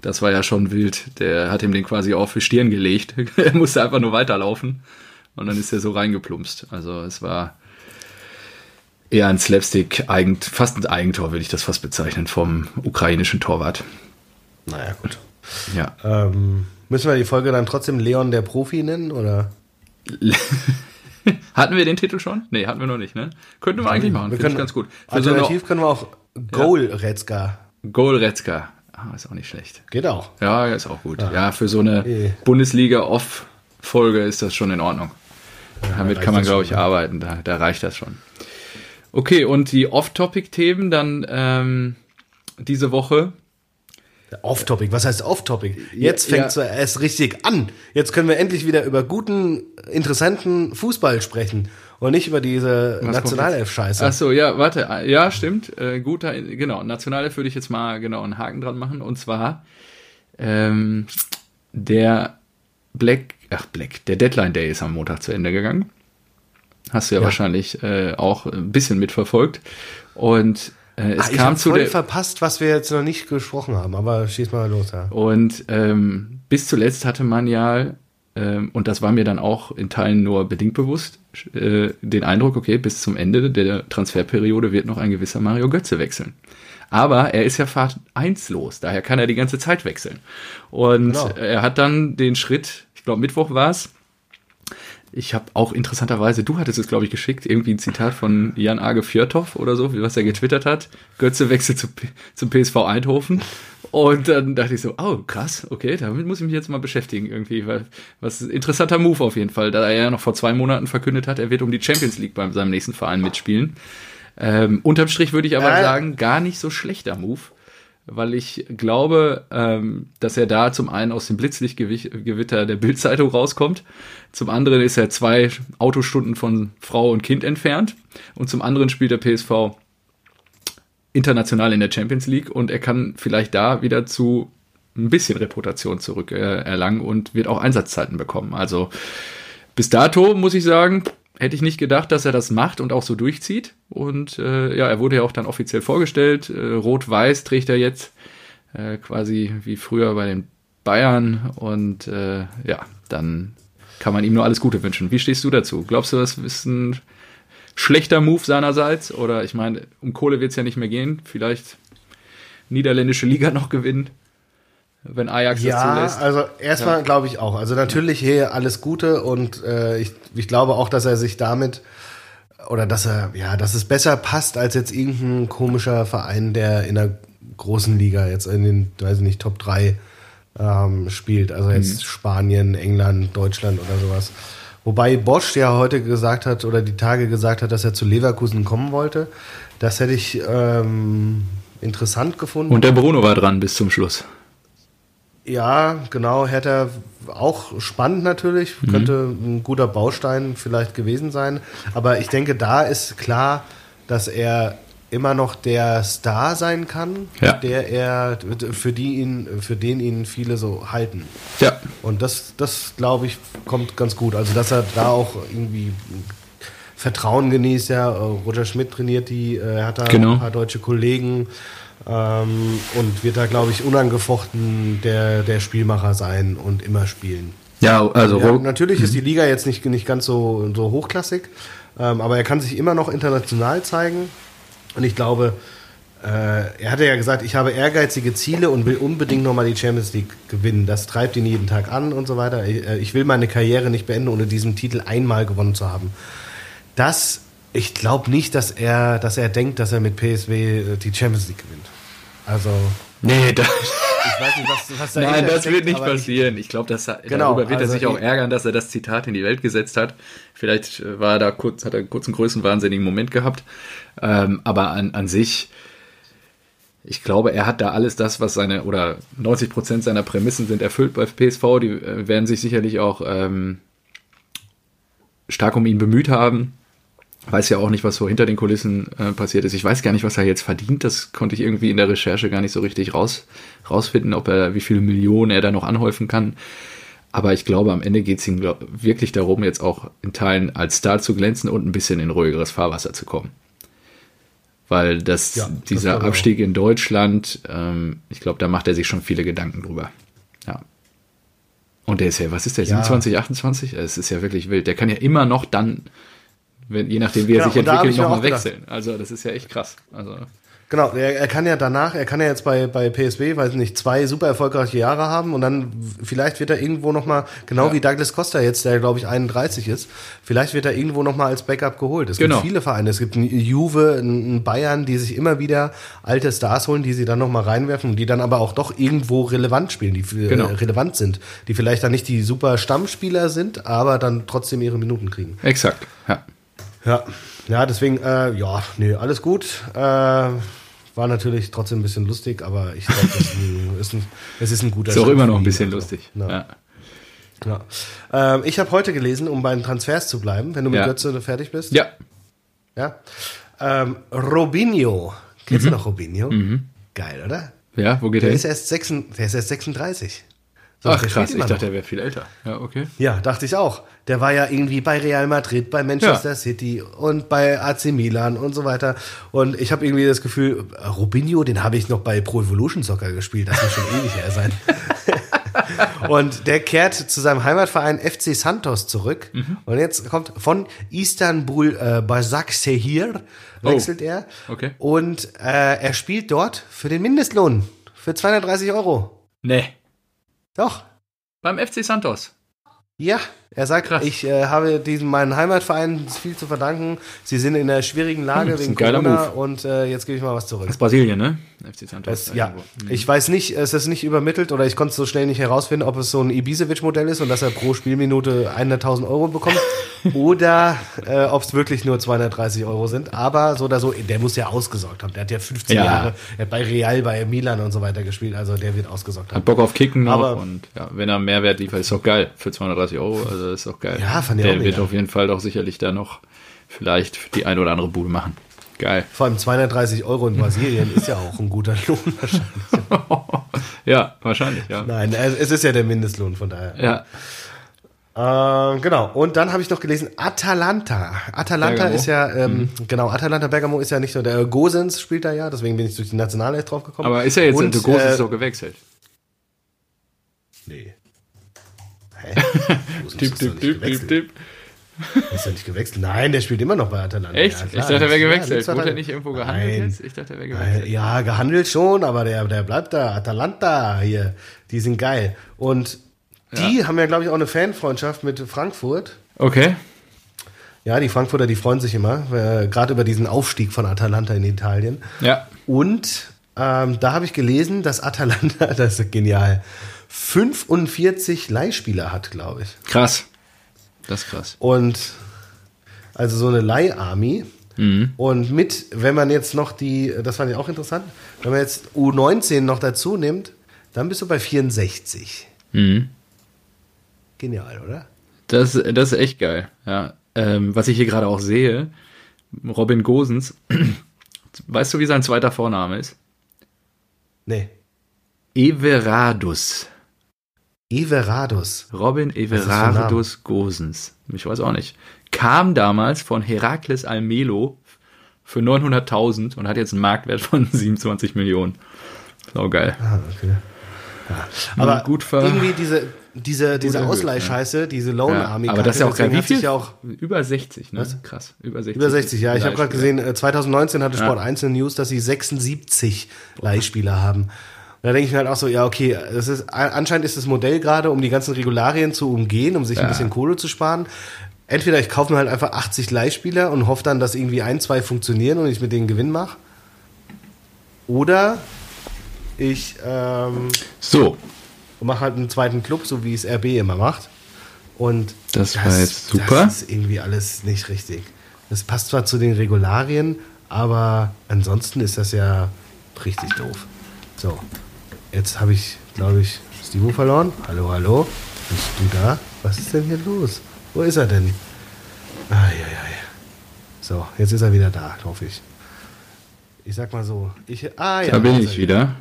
Das war ja schon wild. Der hat ihm den quasi auf die Stirn gelegt. er musste einfach nur weiterlaufen. Und dann ist er so reingeplumpst. Also es war eher ein Slapstick, fast ein Eigentor, würde ich das fast bezeichnen, vom ukrainischen Torwart. Naja, gut. Ja. Ähm, müssen wir die Folge dann trotzdem Leon der Profi nennen, oder? hatten wir den Titel schon? Nee, hatten wir noch nicht, ne? Könnten wir eigentlich machen, finde ich ganz gut. Alternativ so können wir auch Goal-Retzka. Goal-Retzka. Ah, ist auch nicht schlecht. Geht auch. Ja, ist auch gut. Ja, ja für so eine e. Bundesliga-Off-Folge ist das schon in Ordnung. Ja, Damit kann man, glaube ich, schon, arbeiten. Da, da reicht das schon. Okay, und die Off-Topic-Themen dann ähm, diese Woche Off-Topic, was heißt Off-Topic? Jetzt fängt es ja. erst richtig an. Jetzt können wir endlich wieder über guten, interessanten Fußball sprechen und nicht über diese Nationalelf-Scheiße. Ach so, ja, warte, ja, stimmt. Äh, guter, genau, Nationalelf würde ich jetzt mal genau einen Haken dran machen. Und zwar ähm, der Black, ach Black, der Deadline Day ist am Montag zu Ende gegangen. Hast du ja, ja. wahrscheinlich äh, auch ein bisschen mitverfolgt. Und äh, es ah, kam zu voll der verpasst, was wir jetzt noch nicht gesprochen haben, aber schieß mal los. Ja. Und ähm, bis zuletzt hatte man ja, ähm, und das war mir dann auch in Teilen nur bedingt bewusst, äh, den Eindruck, okay, bis zum Ende der Transferperiode wird noch ein gewisser Mario Götze wechseln. Aber er ist ja Fahrt 1 los, daher kann er die ganze Zeit wechseln. Und genau. er hat dann den Schritt, ich glaube Mittwoch war es, ich habe auch interessanterweise, du hattest es, glaube ich, geschickt, irgendwie ein Zitat von Jan Age Fjörthoff oder so, was er getwittert hat. Götze wechselt zu, zum PSV Eindhoven. Und dann dachte ich so, oh, krass, okay, damit muss ich mich jetzt mal beschäftigen irgendwie. Weil, was interessanter Move auf jeden Fall, da er ja noch vor zwei Monaten verkündet hat, er wird um die Champions League bei seinem nächsten Verein mitspielen. Ähm, unterm Strich würde ich aber äh. sagen, gar nicht so schlechter Move weil ich glaube, ähm, dass er da zum einen aus dem Blitzlichtgewitter der Bildzeitung rauskommt, zum anderen ist er zwei Autostunden von Frau und Kind entfernt und zum anderen spielt der PSV international in der Champions League und er kann vielleicht da wieder zu ein bisschen Reputation zurück äh, und wird auch Einsatzzeiten bekommen. Also bis dato muss ich sagen, hätte ich nicht gedacht, dass er das macht und auch so durchzieht. Und äh, ja, er wurde ja auch dann offiziell vorgestellt. Äh, Rot-Weiß trägt er jetzt äh, quasi wie früher bei den Bayern. Und äh, ja, dann kann man ihm nur alles Gute wünschen. Wie stehst du dazu? Glaubst du, das ist ein schlechter Move seinerseits? Oder ich meine, um Kohle wird es ja nicht mehr gehen. Vielleicht niederländische Liga noch gewinnen wenn Ajax ja, das zulässt. Also erstmal ja. glaube ich auch. Also natürlich hier alles Gute und äh, ich, ich glaube auch, dass er sich damit oder dass er, ja, dass es besser passt als jetzt irgendein komischer Verein, der in der großen Liga jetzt in den, weiß ich nicht, Top 3 ähm, spielt. Also jetzt mhm. Spanien, England, Deutschland oder sowas. Wobei Bosch ja heute gesagt hat oder die Tage gesagt hat, dass er zu Leverkusen kommen wollte. Das hätte ich ähm, interessant gefunden. Und der Bruno war dran bis zum Schluss. Ja, genau. Hertha auch spannend natürlich. Mhm. Könnte ein guter Baustein vielleicht gewesen sein. Aber ich denke, da ist klar, dass er immer noch der Star sein kann, ja. der er, für, die ihn, für den ihn viele so halten. Ja. Und das, das glaube ich, kommt ganz gut. Also, dass er da auch irgendwie Vertrauen genießt, ja. Roger Schmidt trainiert die, er hat da genau. ein paar deutsche Kollegen. Ähm, und wird da, glaube ich, unangefochten der, der Spielmacher sein und immer spielen. Ja, also ja, natürlich ist die Liga jetzt nicht, nicht ganz so, so hochklassig, ähm, aber er kann sich immer noch international zeigen. Und ich glaube, äh, er hatte ja gesagt, ich habe ehrgeizige Ziele und will unbedingt nochmal die Champions League gewinnen. Das treibt ihn jeden Tag an und so weiter. Ich, äh, ich will meine Karriere nicht beenden, ohne diesen Titel einmal gewonnen zu haben. Das ich glaube nicht, dass er, dass er denkt, dass er mit PSW äh, die Champions League gewinnt. Also. Nee, das, ich weiß nicht, was, was da Nein, das wird nicht passieren. Ich glaube, genau, darüber wird also er sich auch ärgern, dass er das Zitat in die Welt gesetzt hat. Vielleicht äh, war er da kurz, hat er kurz einen größenwahnsinnigen Moment gehabt. Ähm, aber an, an sich, ich glaube, er hat da alles das, was seine, oder 90 Prozent seiner Prämissen sind erfüllt bei PSV. Die äh, werden sich sicherlich auch ähm, stark um ihn bemüht haben weiß ja auch nicht, was so hinter den Kulissen äh, passiert ist. Ich weiß gar nicht, was er jetzt verdient. Das konnte ich irgendwie in der Recherche gar nicht so richtig raus, rausfinden, ob er, wie viele Millionen er da noch anhäufen kann. Aber ich glaube, am Ende geht es ihm glaub, wirklich darum, jetzt auch in Teilen als Star zu glänzen und ein bisschen in ruhigeres Fahrwasser zu kommen. Weil das, Ja, das dieser ich Abstieg in Deutschland, ähm, ich glaube, da macht er sich schon viele Gedanken drüber. Ja. Und der ist ja, was ist der, Ja. 27, 28? Es ist ja wirklich wild. Der kann ja immer noch dann, wenn, je nachdem, wie er Ja, sich entwickelt, nochmal wechseln. Also, das ist ja echt krass. Also, Genau, er, er kann ja danach, er kann ja jetzt bei, bei PSW, weiß nicht, zwei super erfolgreiche Jahre haben und dann vielleicht wird er irgendwo nochmal, genau Ja. wie Douglas Costa jetzt, der glaube ich 31 ist, vielleicht wird er irgendwo nochmal als Backup geholt. Es Genau. gibt viele Vereine, es gibt einen Juve, einen Bayern, die sich immer wieder alte Stars holen, die sie dann nochmal reinwerfen und die dann aber auch doch irgendwo relevant spielen, die Genau. äh, relevant sind, die vielleicht dann nicht die super Stammspieler sind, aber dann trotzdem ihre Minuten kriegen. exakt. Ja. Ja, ja, deswegen, äh, ja, nee, alles gut. Äh, war natürlich trotzdem ein bisschen lustig, aber ich glaube, das ist ist ein, es ist ein guter Ist auch immer noch ein bisschen Also, lustig. Ja. Ja. Ja. Ähm, ich habe heute gelesen, um bei den Transfers zu bleiben, wenn du mit Ja. Götze fertig bist. ja. ja? Ähm, Robinho. Kennst Mhm. du noch Robinho? Geil, oder? Ja, wo geht Der er ist, hin? erst 36, der ist erst 36. So, Ach der krass, ich dachte, noch. er wäre viel älter. Ja, okay. Ja, dachte ich auch. Der war ja irgendwie bei Real Madrid, bei Manchester Ja. City und bei AC Milan und so weiter. Und ich habe irgendwie das Gefühl, Robinho, den habe ich noch bei Pro Evolution Soccer gespielt. Das muss schon ewig her sein. und der kehrt zu seinem Heimatverein FC Santos zurück. Mhm. Und jetzt kommt von Istanbul äh, Başakşehir wechselt er. Oh, okay. Und äh, er spielt dort für den Mindestlohn. Für 230 Euro. Nee. Doch. Beim FC Santos. Ja, er sagt, Krass. ich äh, habe diesem meinen Heimatverein viel zu verdanken. Sie sind in einer schwierigen Lage Hm, das ist wegen Corona und äh, jetzt gebe ich mal was zurück. Das ist Brasilien, ne? FC Santos. Es, ja, irgendwo. ich weiß nicht, es ist nicht übermittelt oder ich konnte es so schnell nicht herausfinden, ob es so ein Ibisevic-Modell ist und dass er pro Spielminute 100.000 Euro bekommt oder äh, ob es wirklich nur 230 Euro sind. Aber so oder so, der muss ja ausgesorgt haben. Der hat ja 15 Ja. Jahre bei Real, bei Milan und so weiter gespielt, also der wird ausgesorgt haben. Hat Bock auf Kicken noch Aber- und ja, wenn er Mehrwert liefert, ist doch geil. Für 230 Euro, also ist doch geil. Ja, fand ich Der auch wird auf jeden Fall doch sicherlich da noch vielleicht die ein oder andere Bude machen. Geil. Vor allem 230 Euro in Brasilien ist ja auch ein guter Lohn wahrscheinlich. ja, wahrscheinlich, ja. Nein, es es ist ja der Mindestlohn, von daher. Ja, Äh, genau. Und dann habe ich noch gelesen, Atalanta. Atalanta Bergamo. ist ja, ähm, Mhm. genau, Atalanta Bergamo ist ja nicht nur der Gosens spielt da ja, deswegen bin ich durch die Nationalelf drauf gekommen. aber ist ja jetzt, Und, der Groß äh, so gewechselt. Nee. Hä? Gosens Tipp, tipp, tipp, tipp, tipp. Ist er nicht gewechselt? Nein, der spielt immer noch bei Atalanta. Echt? Ja, ich dachte, er wäre Ja, gewechselt. nichts Wurde er nicht irgendwo gehandelt Nein. jetzt? Ich dachte, er wäre Äh, gewechselt. Ja, gehandelt schon, aber der, der bleibt da. Atalanta hier, die sind geil. Und die haben ja, glaube ich, auch eine Fanfreundschaft mit Frankfurt. Okay. Ja, die Frankfurter, die freuen sich immer, äh, gerade über diesen Aufstieg von Atalanta in Italien. Ja. Und ähm, da habe ich gelesen, dass Atalanta, das ist genial, 45 Leihspieler hat, glaube ich. Krass. Das ist krass. Und also so eine Leiharmy. Und mit, wenn man jetzt noch die, das fand ich auch interessant, wenn man jetzt U19 noch dazu nimmt, dann bist du bei 64. Mhm. Genial, oder? Das, das ist echt geil. Ja. Ähm, was ich hier gerade auch sehe, Robin Gosens, weißt du, wie sein zweiter Vorname ist? Nee. Everardus. Everardus. Robin Everardus Gosens. Ich weiß auch nicht. Kam damals von Herakles Almelo für 900.000 und hat jetzt einen Marktwert von 27 Millionen. Sau geil. Ah, okay. Ja. Aber gut ver- irgendwie diese, diese, diese erhöht, Ausleihscheiße, diese Loan Ja, Army. aber das ist ja auch deswegen Wie viel? Ja auch über 60, ne? Krass. Über 60. über 60, ja. Ich habe gerade gesehen, äh, 2019 hatte Sport 1 eine News, dass sie 76 Leihspieler haben. Und da denke ich mir halt auch so, ja, okay, das ist, anscheinend ist das Modell gerade, um die ganzen Regularien zu umgehen, um sich ein Ja. bisschen Kohle zu sparen. Entweder ich kaufe mir halt einfach 80 Leihspieler und hoffe dann, dass irgendwie ein, zwei funktionieren und ich mit denen Gewinn mache. Oder ich ähm, So, mache halt einen zweiten Club, so wie es RB immer macht. Und Das war jetzt super. Das ist irgendwie alles nicht richtig. Das passt zwar zu den Regularien, aber ansonsten ist das ja richtig doof. So, jetzt habe ich, glaube ich, Stivo verloren. Hallo, hallo. Bist du da? Was ist denn hier los? Wo ist er denn? Eieiei. So, jetzt ist er wieder da, hoffe ich. Ich sag mal so. Ich, ah, ja, da bin ich er wieder.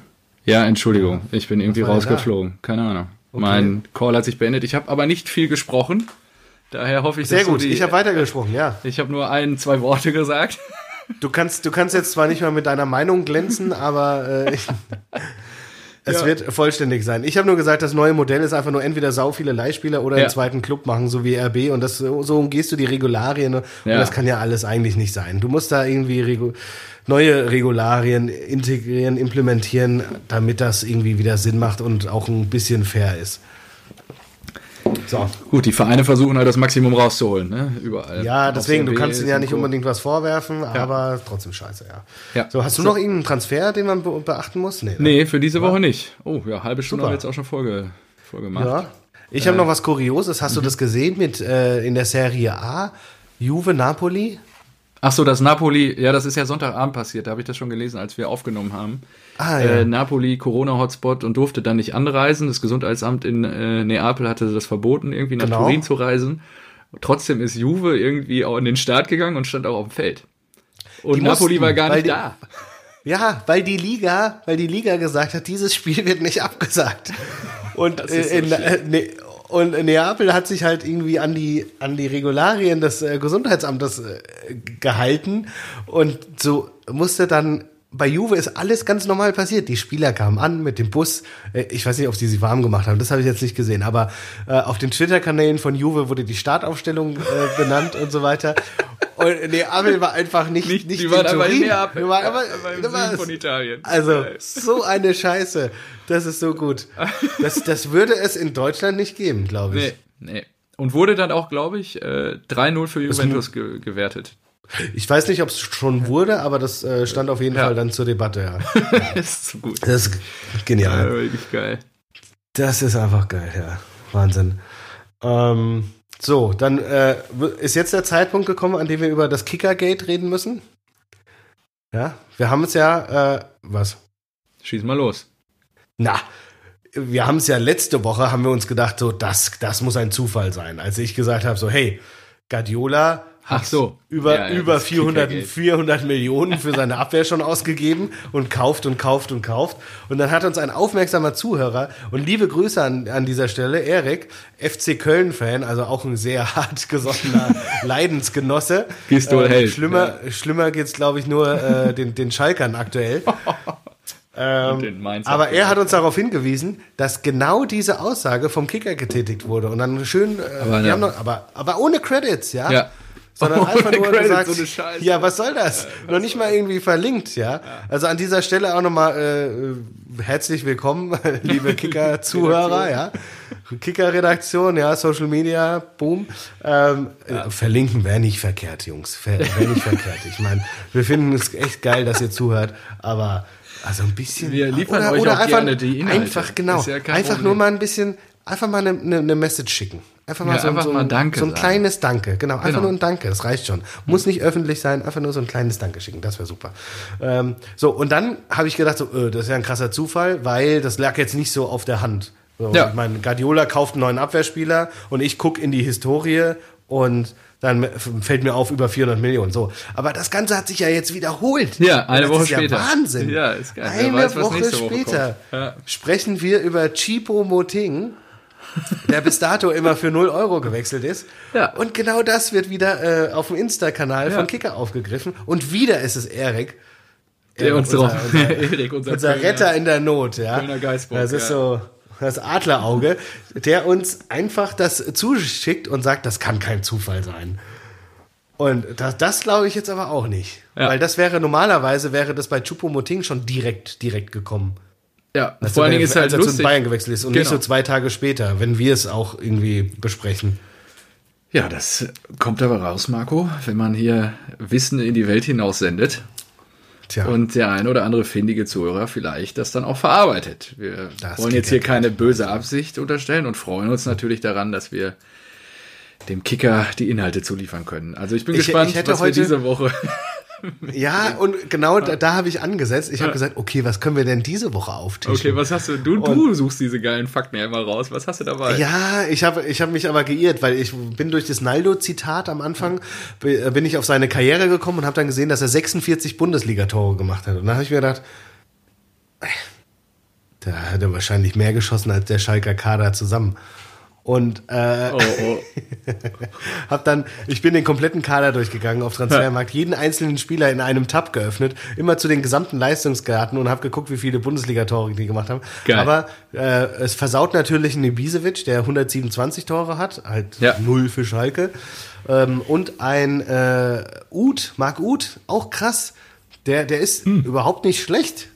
Ja, Entschuldigung, ich bin irgendwie rausgeflogen. Keine Ahnung. Okay. Mein Call hat sich beendet. Ich habe aber nicht viel gesprochen. Daher hoffe ich, Sehr dass gut, du die, ich habe weitergesprochen, ja. ich habe nur ein, zwei Worte gesagt. Du kannst, du kannst jetzt zwar nicht mal mit deiner Meinung glänzen, aber äh, ich, es ja. wird vollständig sein. Ich habe nur gesagt, das neue Modell ist einfach nur entweder sau viele Leihspieler oder ja. einen zweiten Club machen, so wie RB. Und das so umgehst du die Regularien. Und ja. das kann ja alles eigentlich nicht sein. Du musst da irgendwie neue Regularien integrieren, implementieren, damit das irgendwie wieder Sinn macht und auch ein bisschen fair ist. So. Gut, die Vereine versuchen halt das Maximum rauszuholen, ne? Überall. Ja, deswegen, du kannst ihnen ja nicht unbedingt was vorwerfen, ja. aber trotzdem scheiße, ja. ja. So, hast du so. noch irgendeinen Transfer, den man beachten muss? Nee, ne? nee für diese Woche nicht. Oh, ja, halbe Stunde Super. haben wir jetzt auch schon vorge vorgemacht. Ja. Ich äh, habe noch was Kurioses. Hast du mhm. das gesehen mit äh, in der Serie A? Juve Napoli? Ach so, das Napoli, ja, das ist ja Sonntagabend passiert, da habe ich das schon gelesen, als wir aufgenommen haben. Ah, ja. äh, Napoli, Corona-Hotspot und durfte dann nicht anreisen. Das Gesundheitsamt in äh, Neapel hatte das verboten, irgendwie nach genau. Turin zu reisen. Trotzdem ist Juve irgendwie auch in den Start gegangen und stand auch auf dem Feld. Und die Napoli mussten, war gar nicht die, da. Ja, weil die Liga, weil die Liga gesagt hat, dieses Spiel wird nicht abgesagt. Und so in, äh, ne, und Neapel hat sich halt irgendwie an die, an die Regularien des äh, Gesundheitsamtes äh, gehalten und so musste dann bei Juve ist alles ganz normal passiert. Die Spieler kamen an mit dem Bus. Äh, ich weiß nicht, ob sie sich warm gemacht haben. Das habe ich jetzt nicht gesehen. Aber äh, auf den Twitter-Kanälen von Juve wurde die Startaufstellung äh, benannt und so weiter. Und Neapel war einfach nicht, nicht, nicht die waren in Neapel. Die waren aber, aber im von Italien. Also, so eine Scheiße. Das ist so gut. Das, das würde es in Deutschland nicht geben, glaube ich. Nee, nee. Und wurde dann auch, glaube ich, äh, 3-0 für Juventus ge gewertet. Ich weiß nicht, ob es schon wurde, aber das äh, stand auf jeden ja. Fall dann zur Debatte, ja. das ist so gut. Das ist genial. Ja, wirklich geil. Das ist einfach geil, ja. Wahnsinn. Ähm, so, dann äh, ist jetzt der Zeitpunkt gekommen, an dem wir über das Kickergate reden müssen. Ja, wir haben es ja, äh, was? Schieß mal los. Na, wir haben es ja letzte Woche, haben wir uns gedacht, so, das, das muss ein Zufall sein. Als ich gesagt habe, so, hey, Guardiola Ach so. Über, ja, ja, über 400, 400 Millionen für seine Abwehr schon ausgegeben und kauft und kauft und kauft. Und dann hat uns ein aufmerksamer Zuhörer und liebe Grüße an, an dieser Stelle, Erik, FC Köln-Fan, also auch ein sehr hart gesottener Leidensgenosse. Pistol äh, schlimmer, ja. schlimmer geht's, glaube ich, nur äh, den, den Schalkern aktuell. Ähm, aber er hat uns darauf hingewiesen, dass genau diese Aussage vom Kicker getätigt wurde. Und dann schön, äh, aber, ja. noch, aber, aber ohne Credits, ja. ja sondern oh, einfach nur gesagt, so ja, was soll das? Ja, Noch nicht mal irgendwie verlinkt, ja. ja. Also an dieser Stelle auch nochmal äh, herzlich willkommen, liebe Kicker-Zuhörer, ja. Kicker-Redaktion, ja, Social Media, boom. Ähm, ja. Verlinken wäre nicht verkehrt, Jungs. Wäre nicht verkehrt. Ich meine, wir finden es echt geil, dass ihr zuhört, aber also ein bisschen. Wir liefern oder, euch oder auch einfach, gerne die Inhalte. Einfach, genau. Ja einfach Problem. nur mal ein bisschen, einfach mal eine, eine, eine Message schicken. Einfach mal, ja, so, einfach so, mal Danke so ein sagen. kleines Danke. Genau, einfach genau. nur ein Danke, das reicht schon. Muss nicht öffentlich sein, einfach nur so ein kleines Danke schicken, das wäre super. Ähm, so, und dann habe ich gedacht, so, öh, das ist ja ein krasser Zufall, weil das lag jetzt nicht so auf der Hand. So, ja. Ich meine, Guardiola kauft einen neuen Abwehrspieler und ich gucke in die Historie und dann fällt mir auf über 400 Millionen. So, aber das Ganze hat sich ja jetzt wiederholt. Ja, eine Woche später. Ja Wahnsinn. Ja, ist geil. Eine weiß, Woche später Woche ja. sprechen wir über Chipo Moting der bis dato immer für 0 Euro gewechselt ist. Ja. Und genau das wird wieder äh, auf dem Insta-Kanal ja. von Kicker aufgegriffen. Und wieder ist es Erik. Der uns unser, unser, Erik, unser, unser Retter in der Not, ja. Geistbock, das ist ja. so das Adlerauge, der uns einfach das zuschickt und sagt, das kann kein Zufall sein. Und das, das glaube ich jetzt aber auch nicht. Ja. Weil das wäre normalerweise, wäre das bei Chupomoting schon direkt, direkt gekommen. Ja, als vor allen Dingen ist halt als er lustig. zu Bayern gewechselt ist und genau. nicht so zwei Tage später, wenn wir es auch irgendwie besprechen. Ja, das kommt aber raus, Marco, wenn man hier Wissen in die Welt hinaus sendet. Tja. Und der ein oder andere findige Zuhörer vielleicht das dann auch verarbeitet. Wir das wollen jetzt hier keine böse Absicht unterstellen und freuen uns natürlich daran, dass wir dem Kicker die Inhalte zuliefern können. Also ich bin ich, gespannt, ich was wir diese Woche Ja, und genau da, da habe ich angesetzt. Ich habe gesagt, okay, was können wir denn diese Woche auftischen? Okay, was hast du? Du, du suchst diese geilen Fakten ja immer raus. Was hast du dabei? Ja, ich habe ich hab mich aber geirrt, weil ich bin durch das Naldo-Zitat am Anfang, bin ich auf seine Karriere gekommen und habe dann gesehen, dass er 46 Bundesligatore gemacht hat. Und dann habe ich mir gedacht, da hat er wahrscheinlich mehr geschossen als der Schalker Kader zusammen. Und äh, Oh, oh. hab dann, ich bin den kompletten Kader durchgegangen auf Transfermarkt, jeden einzelnen Spieler in einem Tab geöffnet, immer zu den gesamten Leistungsgraden und habe geguckt, wie viele Bundesliga-Tore die gemacht haben. Geil. Aber äh, es versaut natürlich einen Ibisevic, der 127 Tore hat, halt Ja. null für Schalke. Ähm, und ein äh, Uth, Marc Uth, auch krass. Der, der ist Hm. überhaupt nicht schlecht.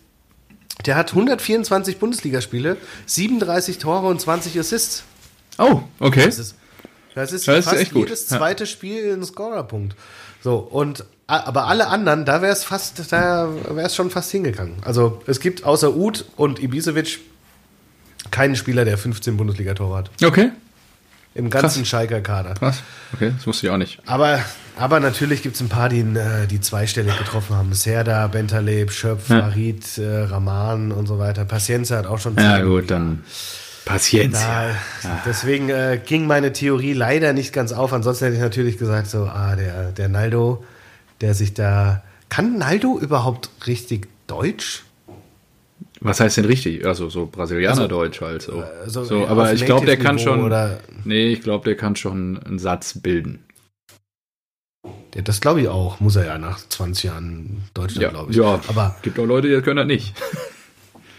Der hat 124 Bundesligaspiele, 37 Tore und 20 Assists. Oh, okay. Das ist, das ist, Das ist fast echt gut. jedes Ja. zweite Spiel ein Scorerpunkt. So, und aber alle anderen, da wäre es fast, da wäre es schon fast hingegangen. Also es gibt außer Uth und Ibisevic keinen Spieler, der 15 Bundesligatore hat. Okay. Im ganzen Schalker Kader. Krass. Okay, das wusste ich auch nicht. Aber, aber natürlich gibt es ein paar, die, äh, die zweistellig getroffen haben. Serda, Bentaleb, Schöpf, Ja. Äh, Rahman und so weiter. Pacienza hat auch schon Ja, zehn. gut, dann Patienz. Da, deswegen äh, ging meine Theorie leider nicht ganz auf. Ansonsten hätte ich natürlich gesagt, so, ah, der, der Naldo, der sich da. Kann Naldo überhaupt richtig Deutsch? Was heißt denn richtig? Also so Brasilianerdeutsch halt so. so, so aber ich glaube, der kann schon. oder- nee, ich glaube, der kann schon einen Satz bilden. Ja, das glaube ich auch. Muss er ja nach 20 Jahren Deutschland, Ja, glaube ich. ja. Aber, Gibt auch Leute, die können das nicht.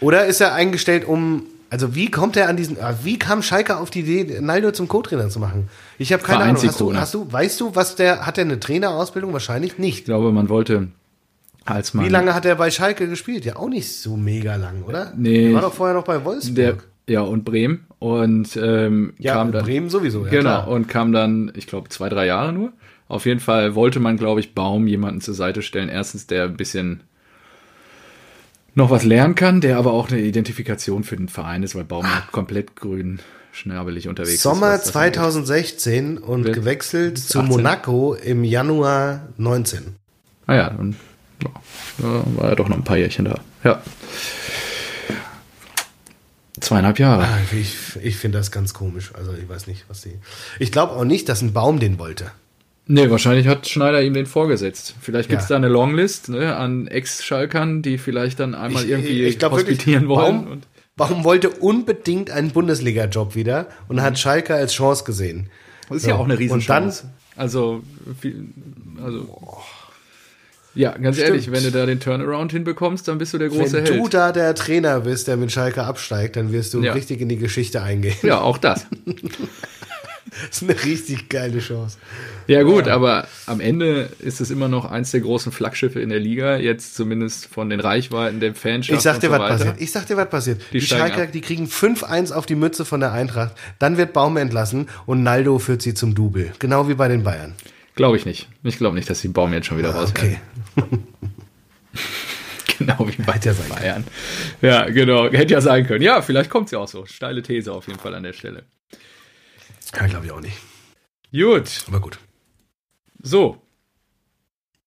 oder ist er eingestellt, um. Also wie kommt er an diesen, ah, wie kam Schalke auf die Idee, Naldo zum Co-Trainer zu machen? Ich habe keine Ahnung. Hast du, hast du, weißt du, was der, hat er eine Trainerausbildung? Wahrscheinlich nicht. Ich glaube, man wollte, als man. Wie lange hat er bei Schalke gespielt? Ja, auch nicht so mega lang, oder? Nee. Er war doch vorher noch bei Wolfsburg. Der, ja, und Bremen. Und ähm, ja, kam dann. Bremen sowieso. Ja, genau, klar. und kam dann, ich glaube, zwei, drei Jahre nur. Auf jeden Fall wollte man, glaube ich, Baum jemanden zur Seite stellen. Erstens, der ein bisschen noch was lernen kann, der aber auch eine Identifikation für den Verein ist, weil Baum ja komplett grün schnabelig unterwegs ist. Sommer das angeht. 2016 und gewechselt zu 18. Monaco im Januar 19. Ah ja, dann ja, war er doch noch ein paar Jährchen da. Ja. Zweieinhalb Jahre. Ah, Ich, ich finde das ganz komisch. Also ich weiß nicht, was die. Ich glaube auch nicht, dass ein Baum den wollte. Nee, wahrscheinlich hat Schneider ihm den vorgesetzt. Vielleicht gibt's Ja. da eine Longlist ne, an Ex-Schalkern, die vielleicht dann einmal irgendwie ich glaub wirklich, hospitieren wollen. Baum, Und, Baum wollte unbedingt einen Bundesliga-Job wieder und hat Schalke als Chance gesehen. das ist So, ja auch eine und Riesenchance. also, also ja, ganz Stimmt. ehrlich, wenn du da den Turnaround hinbekommst, dann bist du der große Wenn Held. du da der Trainer bist, der mit Schalke absteigt, dann wirst du Ja. richtig in die Geschichte eingehen. ja, auch das. Das ist eine richtig geile Chance. Ja gut, aber am Ende ist es immer noch eins der großen Flaggschiffe in der Liga, jetzt zumindest von den Reichweiten, der Fanschaft Ich sag dir, so was weiter. passiert. Ich sag dir, was passiert. Die, steigen Schalker, ab. die kriegen 5-1 auf die Mütze von der Eintracht. Dann wird Baum entlassen und Naldo führt sie zum Double. Genau wie bei den Bayern. Glaube ich nicht. Ich glaube nicht, dass die Baum jetzt schon wieder raus Okay. Genau wie bei ja den. Bayern. Ja, genau. Hätte ja sein können. Ja, vielleicht kommt es ja auch so. Steile These auf jeden Fall an der Stelle. Ja, glaube ich auch nicht. Gut. Aber gut. So.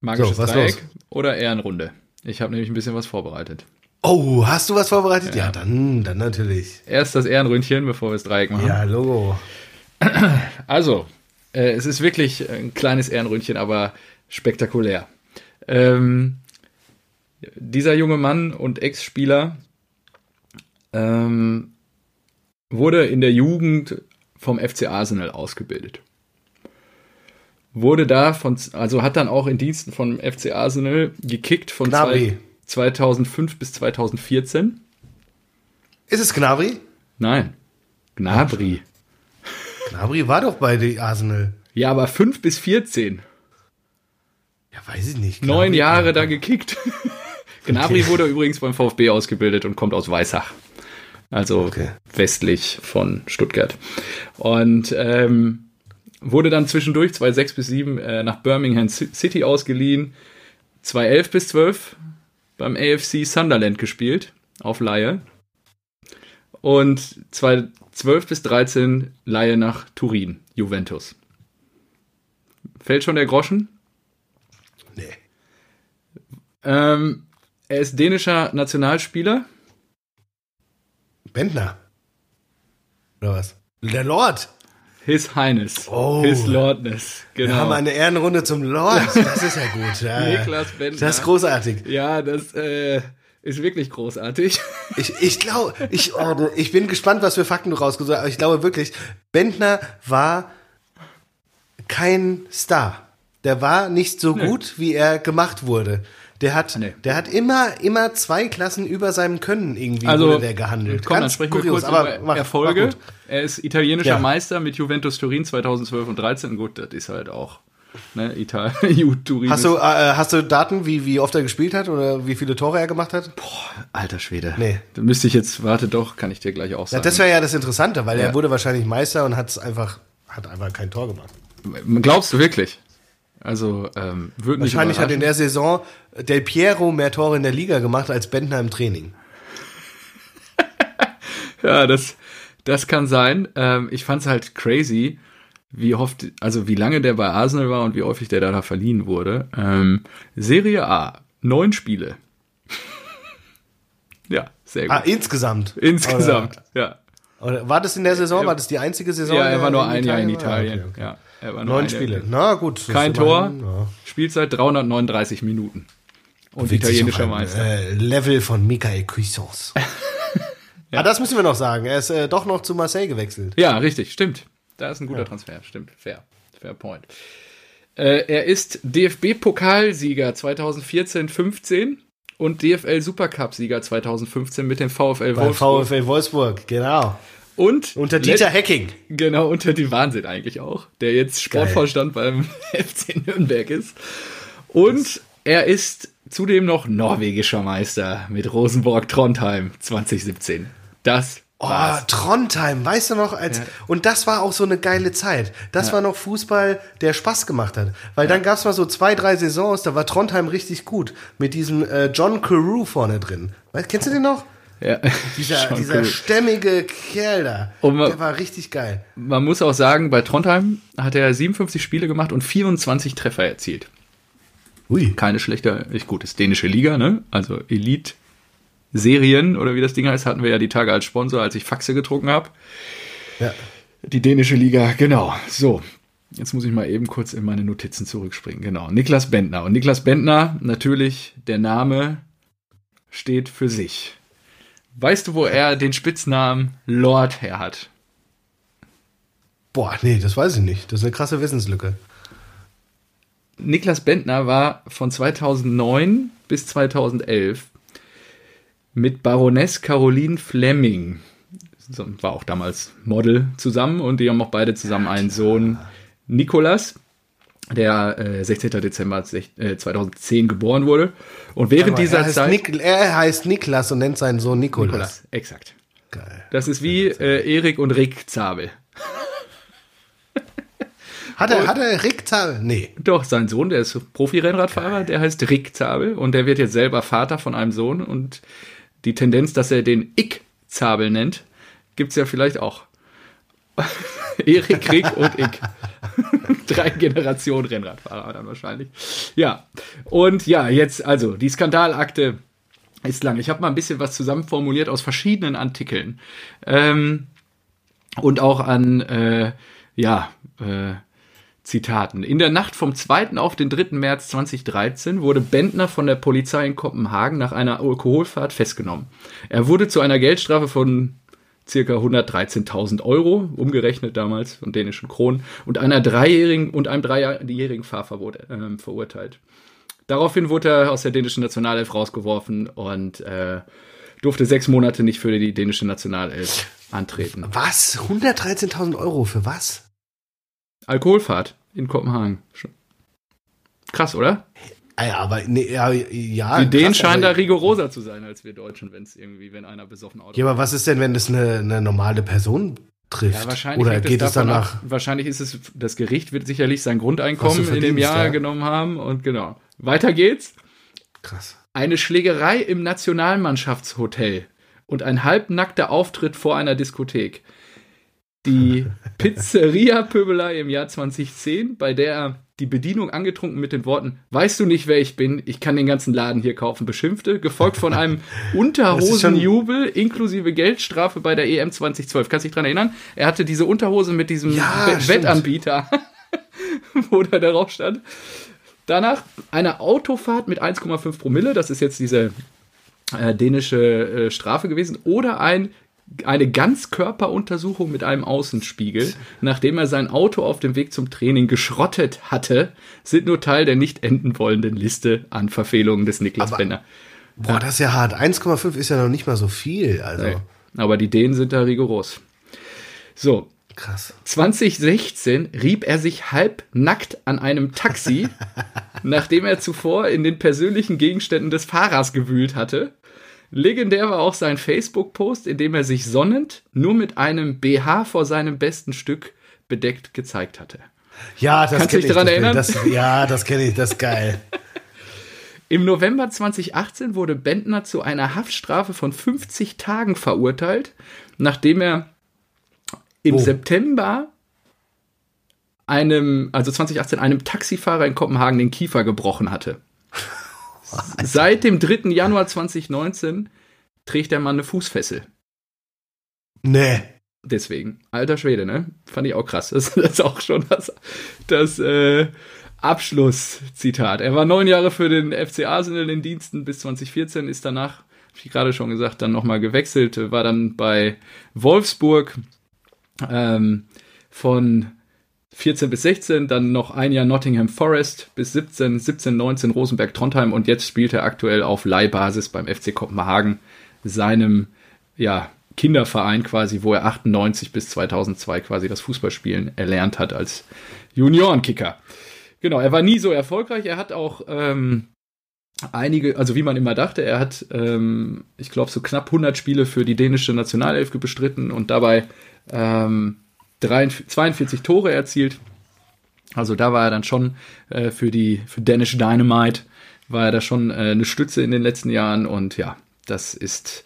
Magisches So, Dreieck los? oder Ehrenrunde? Ich habe nämlich ein bisschen was vorbereitet. Oh, hast du was vorbereitet? Ja, Ja. dann, dann natürlich. Erst das Ehrenründchen, bevor wir das Dreieck machen. Ja, Logo. Also, äh, es ist wirklich ein kleines Ehrenründchen, aber spektakulär. Ähm, dieser junge Mann und Ex-Spieler ähm, wurde in der Jugend vom FC Arsenal ausgebildet. Wurde da von, also hat dann auch in Diensten von FC Arsenal gekickt von Gnabry. zwei, 2005 bis 2014. Ist es Gnabry? Nein, Gnabry. Gnabry war doch bei die Arsenal. Ja, aber 5 bis 14. Ja, weiß ich nicht. neun Gnabry- Jahre da gekickt. Gnabry wurde übrigens beim VfB ausgebildet und kommt aus Weissach. Also Okay. westlich von Stuttgart. Und ähm, wurde dann zwischendurch 2006 bis 7 äh, nach Birmingham Ci- City ausgeliehen. 2011 bis 12 beim AFC Sunderland gespielt, auf Laie. Und 2012 bis 13 Laie nach Turin, Juventus. Fällt schon der Groschen? Nee. Ähm, er ist dänischer Nationalspieler. Bentner. Oder was? Der Lord. His Highness. Oh. His Lordness. Wir Genau. haben eine Ehrenrunde zum Lord. Das ist ja gut. Ja. Niklas Bentner. Das ist großartig. ja, das, äh, ist wirklich großartig. Ich, ich glaube, ich, oh, ich bin gespannt, was für Fakten du rausgesucht hast, aber ich glaube wirklich, Bentner war kein Star. Der war nicht so nee. gut, wie er gemacht wurde. Der hat, nee. der hat immer, immer zwei Klassen über seinem Können irgendwie also, der gehandelt. Komm, Ganz dann sprechen kurios, wir kurz aber über mach, Erfolge. Mach er ist italienischer ja. Meister mit Juventus Turin 2012 und 13. Gut, das ist halt auch ne, Italien, Turin. Hast du, äh, hast du Daten, wie, wie oft er gespielt hat oder wie viele Tore er gemacht hat? Boah, alter Schwede. Nee. Da müsste ich jetzt, warte doch, kann ich dir gleich auch sagen. Ja, das wäre ja das Interessante, weil ja. er wurde wahrscheinlich Meister und hat einfach, hat einfach kein Tor gemacht. Glaubst du wirklich? Also ähm, würde nicht Wahrscheinlich hat in der Saison Del Piero mehr Tore in der Liga gemacht als Bentner im Training. ja, das, das kann sein. Ähm, ich fand's halt crazy, wie oft, also wie lange der bei Arsenal war und wie häufig der da verliehen wurde. Ähm, Serie A, neun Spiele. ja, sehr ah, gut. Ah, insgesamt? Insgesamt, Oder, ja. Oder war das in der Saison? War das die einzige Saison? Ja, er war nur ein Jahr in Italien. Okay, okay. Ja. Neun Spiele. Na gut. Kein Tor. Ja. Spielzeit 339 Minuten. Und Witzig italienischer Meister. Äh, Level von Michael Cuisance. ja. Ah, das müssen wir noch sagen. Er ist äh, doch noch zu Marseille gewechselt. Ja, richtig, stimmt. Da ist ein guter ja. Transfer. Stimmt, fair. Fair point. Äh, er ist DFB-Pokalsieger 2014-15 und DFL Supercup-Sieger 2015 mit dem VfL Wolfsburg. VfL Wolfsburg, genau. Und unter Dieter Hecking. Genau, unter die Wahnsinn eigentlich auch, der jetzt Sportvorstand Geil. beim FC Nürnberg ist. Und er ist zudem noch norwegischer Meister mit Rosenborg Trondheim 2017. Das Oh, Trondheim, weißt du noch, als, ja. und das war auch so eine geile Zeit. Das ja. war noch Fußball, der Spaß gemacht hat. Weil ja. dann gab's mal so zwei, drei Saisons, da war Trondheim richtig gut. Mit diesem äh, John Carew vorne drin. Weißt, kennst du den noch? Ja, dieser, dieser cool. stämmige Kerl da, man, der war richtig geil. Man muss auch sagen, bei Trondheim hat er 57 Spiele gemacht und 24 Treffer erzielt. Ui. Keine schlechte, gut, ist dänische Liga, ne? Also Elite Serien oder wie das Ding heißt, hatten wir ja die Tage als Sponsor, als ich Faxe getrunken habe. Ja. Die dänische Liga, genau. So, jetzt muss ich mal eben kurz in meine Notizen zurückspringen. Genau, Niklas Bentner. Und Niklas Bentner, natürlich, der Name steht für sich. Weißt du, wo er den Spitznamen Lord her hat? Boah, nee, das weiß ich nicht. Das ist eine krasse Wissenslücke. Niklas Bentner war von 2009 bis 2011 mit Baroness Caroline Fleming, war auch damals Model zusammen und die haben auch beide zusammen einen Sohn, Nikolas der äh, 16. Dezember 2010 äh, geboren wurde. Und während dieser er Zeit. Nik er heißt Niklas und nennt seinen Sohn Nikolas. Nikolas, exakt. Geil. Das ist wie äh, Erik und Rick Zabel. Hat er, hat er Rick Zabel? Nee. Doch, sein Sohn, der ist Profi-Rennradfahrer, der heißt Rick Zabel und der wird jetzt selber Vater von einem Sohn und die Tendenz, dass er den Ick Zabel nennt, gibt es ja vielleicht auch. Erik, Rick und ich. Drei Generationen Rennradfahrer dann wahrscheinlich. Ja, und ja, jetzt also die Skandalakte ist lang. Ich habe mal ein bisschen was zusammenformuliert aus verschiedenen Artikeln ähm, und auch an äh, ja äh, Zitaten. In der Nacht vom 2. auf den 3. März 2013 wurde Bentner von der Polizei in Kopenhagen nach einer Alkoholfahrt festgenommen. Er wurde zu einer Geldstrafe von circa 113.000 Euro, umgerechnet damals von dänischen Kronen, und einer dreijährigen und einem dreijährigen Fahrverbot äh, verurteilt. Daraufhin wurde er aus der dänischen Nationalelf rausgeworfen und äh, durfte sechs Monate nicht für die dänische Nationalelf antreten. Was? 113.000 Euro für was? Alkoholfahrt in Kopenhagen. Krass, oder? Ah aber nee, ja, ja. Die Dänen scheinen da rigoroser zu sein als wir Deutschen, wenn es irgendwie, wenn einer besoffen Auto. Ja, aber was ist denn, wenn das eine, eine normale Person trifft? Ja, wahrscheinlich Oder geht es danach? Ab, wahrscheinlich ist es, das Gericht wird sicherlich sein Grundeinkommen in dem Jahr ja? genommen haben und genau. Weiter geht's. Krass. Eine Schlägerei im Nationalmannschaftshotel und ein halbnackter Auftritt vor einer Diskothek. Die Pizzeria-Pöbelei im Jahr 2010, bei der die Bedienung angetrunken mit den Worten, weißt du nicht, wer ich bin, ich kann den ganzen Laden hier kaufen, beschimpfte, gefolgt von einem Unterhosenjubel inklusive Geldstrafe bei der EM 2012. Kannst du dich dran erinnern? Er hatte diese Unterhose mit diesem ja, Wettanbieter, wo da darauf stand. Danach eine Autofahrt mit 1,5 Promille, das ist jetzt diese äh, dänische äh, Strafe gewesen oder ein eine Ganzkörperuntersuchung mit einem Außenspiegel, nachdem er sein Auto auf dem Weg zum Training geschrottet hatte, sind nur Teil der nicht enden wollenden Liste an Verfehlungen des Niklas Aber- Benner. Boah, das ist ja hart. 1,5 ist ja noch nicht mal so viel. Also, Nee. Aber die Dänen sind da rigoros. So, krass. 2016 rieb er sich halbnackt an einem Taxi, nachdem er zuvor in den persönlichen Gegenständen des Fahrers gewühlt hatte. Legendär war auch sein Facebook-Post, in dem er sich sonnend nur mit einem BH vor seinem besten Stück bedeckt gezeigt hatte. Ja, das Kannst du kenn dich ich, daran das erinnern? Das, ja, das kenne ich, das ist geil. Im November 2018 wurde Bentner zu einer Haftstrafe von 50 Tagen verurteilt, nachdem er im Wo? September einem, also 2018, einem Taxifahrer in Kopenhagen den Kiefer gebrochen hatte. Seit dem 3. Januar 2019 trägt der Mann eine Fußfessel. Nee. Deswegen. Alter Schwede, ne? Fand ich auch krass. Das, das ist auch schon das, das äh, Abschlusszitat. Er war neun Jahre für den FC Arsenal in Diensten bis 2014, ist danach, wie gerade schon gesagt, dann nochmal gewechselt, war dann bei Wolfsburg ähm, von 14 bis 16, dann noch ein Jahr Nottingham Forest bis 17, 17, 19 Rosenberg Trondheim und jetzt spielt er aktuell auf Leihbasis beim FC Kopenhagen, seinem ja, Kinderverein quasi, wo er 98 bis 2002 quasi das Fußballspielen erlernt hat als Juniorenkicker. Genau, er war nie so erfolgreich. Er hat auch ähm, einige, also wie man immer dachte, er hat, ähm, ich glaube, so knapp 100 Spiele für die dänische Nationalelf bestritten und dabei ähm, 43, 42 Tore erzielt. Also da war er dann schon äh, für die für Danish Dynamite war er da schon äh, eine Stütze in den letzten Jahren und ja, das ist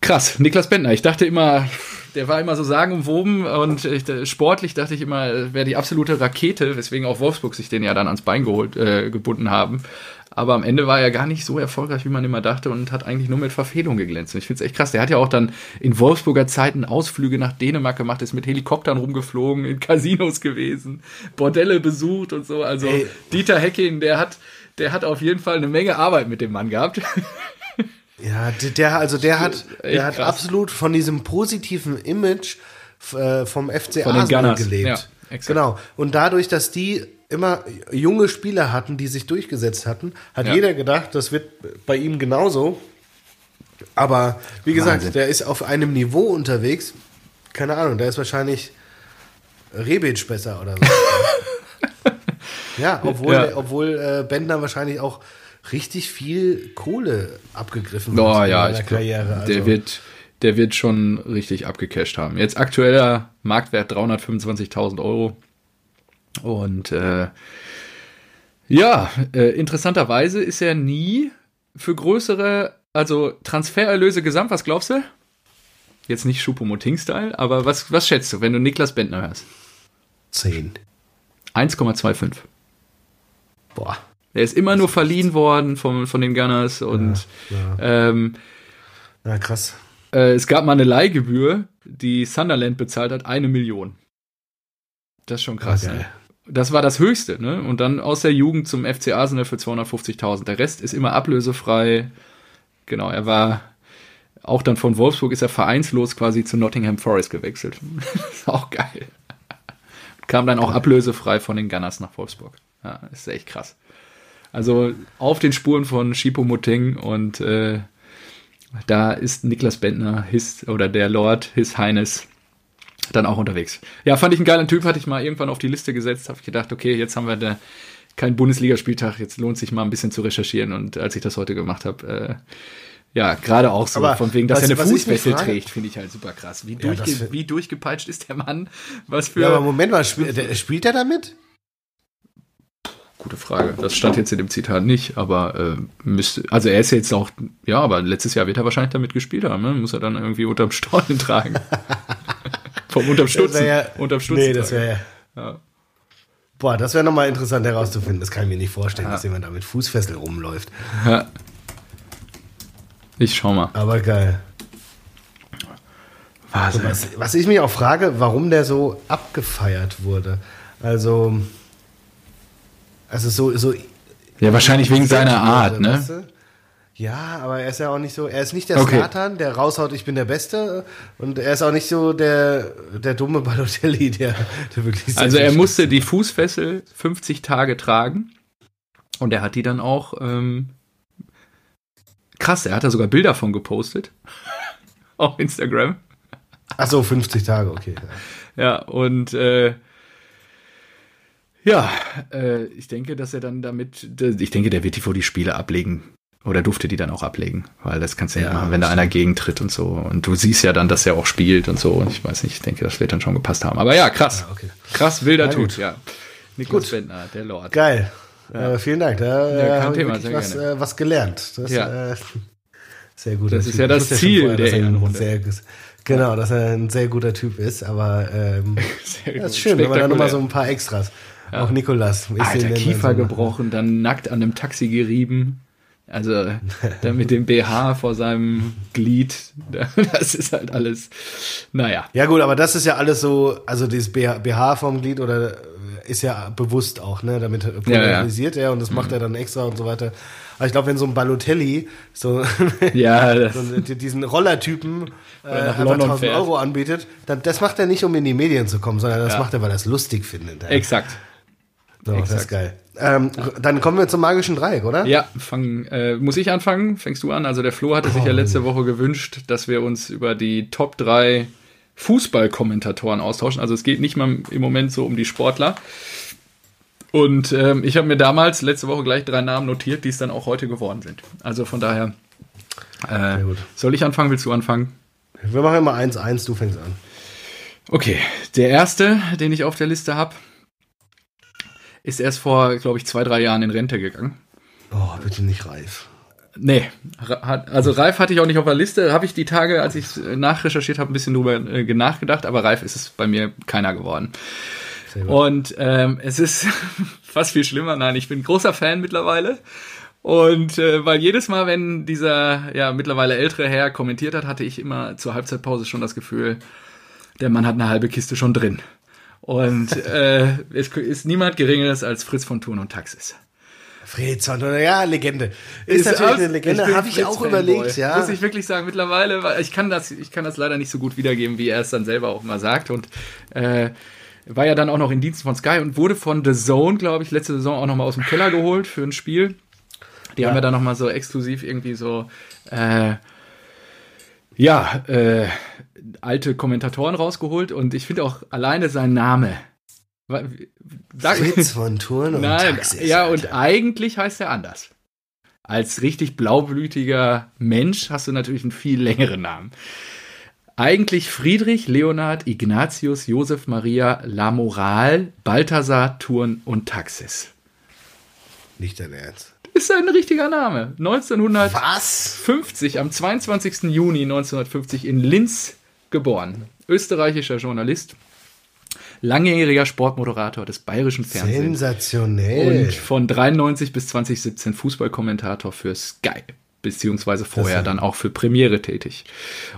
krass. Niklas Bentner, ich dachte immer, der war immer so sagenumwoben und ich, äh, sportlich dachte ich immer, er wäre die absolute Rakete, weswegen auch Wolfsburg sich den ja dann ans Bein geholt, äh, gebunden haben. Aber am Ende war er gar nicht so erfolgreich, wie man immer dachte und hat eigentlich nur mit Verfehlung geglänzt. Und ich finde es echt krass. Der hat ja auch dann in Wolfsburger Zeiten Ausflüge nach Dänemark gemacht, ist mit Helikoptern rumgeflogen, in Casinos gewesen, Bordelle besucht und so. Also Ey. Dieter Hecking, der hat, der hat auf jeden Fall eine Menge Arbeit mit dem Mann gehabt. Ja, der, also der hat, der hat absolut von diesem positiven Image äh, vom FC Von den Arsenal gelebt. ja, exakt. genau. Und dadurch, dass die immer junge Spieler hatten, die sich durchgesetzt hatten, hat Ja. jeder gedacht, das wird bei ihm genauso. Aber wie gesagt, Wahnsinn. der ist auf einem Niveau unterwegs. Keine Ahnung, der ist wahrscheinlich Rebic besser oder so. ja, obwohl, Ja. obwohl äh, Bendner wahrscheinlich auch richtig viel Kohle abgegriffen Oh hat ja, in seiner ich glaub, Karriere. Also, der wird, der wird schon richtig abgecasht haben. Jetzt aktueller Marktwert 325.000 Euro. Und äh, ja, äh, interessanterweise ist er nie für größere, also Transfererlöse gesamt, was glaubst du? Jetzt nicht Schupomoting-Style, aber was, was schätzt du, wenn du Niklas Bentner hörst? 10. 1,25. Boah. Er ist immer nur verliehen worden von, von den Gunners und Ähm, Ja, krass. Äh, es gab mal eine Leihgebühr, die Sunderland bezahlt hat, eine Million. Das ist schon krass. Ah, geil. ne? Das war das Höchste, ne? Und dann aus der Jugend zum FC Arsenal für 250.000. Der Rest ist immer ablösefrei. Genau, er war auch dann von Wolfsburg ist er vereinslos quasi zu Nottingham Forest gewechselt. ist auch geil. Kam dann auch ablösefrei von den Gunners nach Wolfsburg. Ja, ist echt krass. Also auf den Spuren von Shipo Moting und äh, da ist Niklas Bentner, his, oder der Lord, His Highness, dann auch unterwegs. Ja, fand ich einen geilen Typ, hatte ich mal irgendwann auf die Liste gesetzt, habe ich gedacht, okay, jetzt haben wir da keinen Bundesligaspieltag, jetzt lohnt sich mal ein bisschen zu recherchieren und als ich das heute gemacht habe, äh, ja, gerade auch so, Aber von wegen, dass was- er eine Fußfessel trägt, finde ich halt super krass. Wie, Ja, durchge wie durchgepeitscht ist der Mann? Was für... Ja, aber Moment mal, spiel, spielt er damit? Gute Frage. Das stand jetzt in dem Zitat nicht, aber äh, müsste, also er ist jetzt auch, ja, aber letztes Jahr wird er wahrscheinlich damit gespielt haben, ne? Muss er dann irgendwie unterm Stollen tragen. Vom unterm Stutzen. ja, unterm Stutzen. nee, das wäre ja. Ja. Boah, das wäre nochmal interessant herauszufinden. Das kann ich mir nicht vorstellen, dass jemand da mit Fußfessel rumläuft. ja. Ich schau mal. Aber geil. Wahnsinn. Was, was ich mich auch frage, warum der so abgefeiert wurde. Also, also so, so Ja, wahrscheinlich wegen seiner Art, ne? weißt du? Ja, aber er ist ja auch nicht so, er ist nicht der Okay. Slatan, der raushaut, ich bin der Beste. Und er ist auch nicht so der, der dumme Balotelli, der, der wirklich Also er musste die Fußfessel 50 Tage tragen und er hat die dann auch ähm, krass, er hat da sogar Bilder von gepostet auf Instagram. Ach so, 50 Tage, okay. Ja, und äh, ja, äh, ich denke, dass er dann damit, ich denke, der wird die vor die Spiele ablegen. Oder durfte die dann auch ablegen, weil das kannst du ja, Ja, nicht machen, wenn da einer gegentritt und so. Und du siehst ja dann, dass er auch spielt und so. Und ich weiß nicht, ich denke, das wird dann schon gepasst haben. Aber ja, krass. Ja, okay. Krass, wilder Na Tut, ja. Niklas Gut. Bentner, der Lord. Geil. Äh, vielen Dank. Da Ja, äh, habe ich was, äh, was gelernt. Das, Ja. äh, sehr gut. Das ist ja das Ziel der Ehrenrunde. Sehr, genau, dass er ein sehr guter Typ ist, aber ähm, das ist schön, wenn man dann nochmal so ein paar Extras. Auch Nikolas. Alter, Kiefer dann so- gebrochen, dann nackt an einem Taxi gerieben. Also, dann mit dem BH vor seinem Glied. Das ist halt alles, naja. Ja gut, aber das ist ja alles so, also dieses BH, BH vom Glied oder ist ja bewusst auch, ne? Damit polarisiert er und das Mhm. macht er dann extra und so weiter. Aber ich glaube, wenn so ein Balotelli so, Ja, so diesen Rollertypen äh, nach einfach London 1000 fährt. Euro anbietet, dann das macht er nicht, um in die Medien zu kommen, sondern das Ja. macht er, weil er es lustig findet. Ja. exakt. So, das ist exakt. geil. Ähm, Dann kommen wir zum magischen Dreieck, oder? Ja, fang, äh, muss ich anfangen? Fängst du an? Also der Flo hatte sich ja letzte Woche gewünscht, dass wir uns über die Top 3 Fußballkommentatoren austauschen. Also es geht nicht mal im Moment so um die Sportler. Und ähm, ich habe mir damals letzte Woche gleich drei Namen notiert, die es dann auch heute geworden sind. Also von daher, äh, soll ich anfangen? Willst du anfangen? Wir machen immer 1-1, du fängst an. Okay, der erste, den ich auf der Liste habe, ist erst vor, glaube ich, zwei, drei Jahren in Rente gegangen. Oh, bitte nicht reif. Nee, also Ralf hatte ich auch nicht auf der Liste. Habe ich die Tage, als ich äh, nachrecherchiert habe, ein bisschen drüber äh, nachgedacht, aber Ralf ist es bei mir keiner geworden. Und ähm, es ist fast viel schlimmer. Nein, ich bin großer Fan mittlerweile. Und äh, weil jedes Mal, wenn dieser ja mittlerweile ältere Herr kommentiert hat, hatte ich immer zur Halbzeitpause schon das Gefühl, der Mann hat eine halbe Kiste schon drin. Und äh, es ist niemand Geringeres als Fritz von Thun und Taxis. Fritz von ja, Legende. Ist, natürlich aus- eine Legende, habe ich auch überlegt, ja. Muss ich wirklich sagen, mittlerweile, weil ich kann das, ich kann das leider nicht so gut wiedergeben, wie er es dann selber auch mal sagt. Und äh, war ja dann auch noch in Diensten von Sky und wurde von The Zone, glaube ich, letzte Saison auch noch mal aus dem Keller geholt für ein Spiel. Die Ja. haben ja dann noch mal so exklusiv irgendwie so äh, ja, äh, alte Kommentatoren rausgeholt und ich finde auch alleine sein Name. Sag, Fritz von Thurn und Nein, Taxis. ja, und Alter. eigentlich heißt er anders. Als richtig blaublütiger Mensch hast du natürlich einen viel längeren Namen. Eigentlich Friedrich Leonhard Ignatius Josef Maria Lamoral Balthasar Thurn und Taxis. Nicht dein Ernst. Ist ein richtiger Name. 1950, Was? am 22. Juni 1950 in Linz geboren. Österreichischer Journalist, langjähriger Sportmoderator des bayerischen Fernsehens. Sensationell. Und von 93 bis 2017 Fußballkommentator für Sky, beziehungsweise vorher dann auch für Premiere tätig.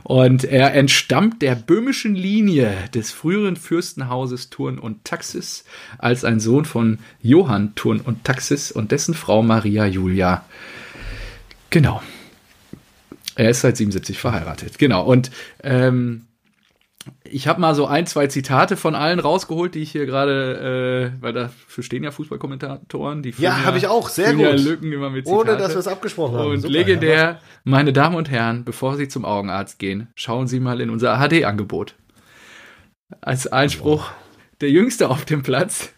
Und er entstammt der böhmischen Linie des früheren Fürstenhauses Thurn und Taxis als ein Sohn von Johann Thurn und Taxis und dessen Frau Maria Julia. Genau. Er ist seit 77 verheiratet. Genau. Und ähm, ich habe mal so ein, zwei Zitate von allen rausgeholt, die ich hier gerade, äh, weil dafür stehen ja Fußballkommentatoren, die Ja, habe ich auch. Sehr ja gut. Lücken immer mit Zitate. Ohne, dass wir es abgesprochen haben. Und Super, legendär, ja, meine Damen und Herren, bevor Sie zum Augenarzt gehen, schauen Sie mal in unser HD-Angebot. Als Einspruch, der Jüngste auf dem Platz,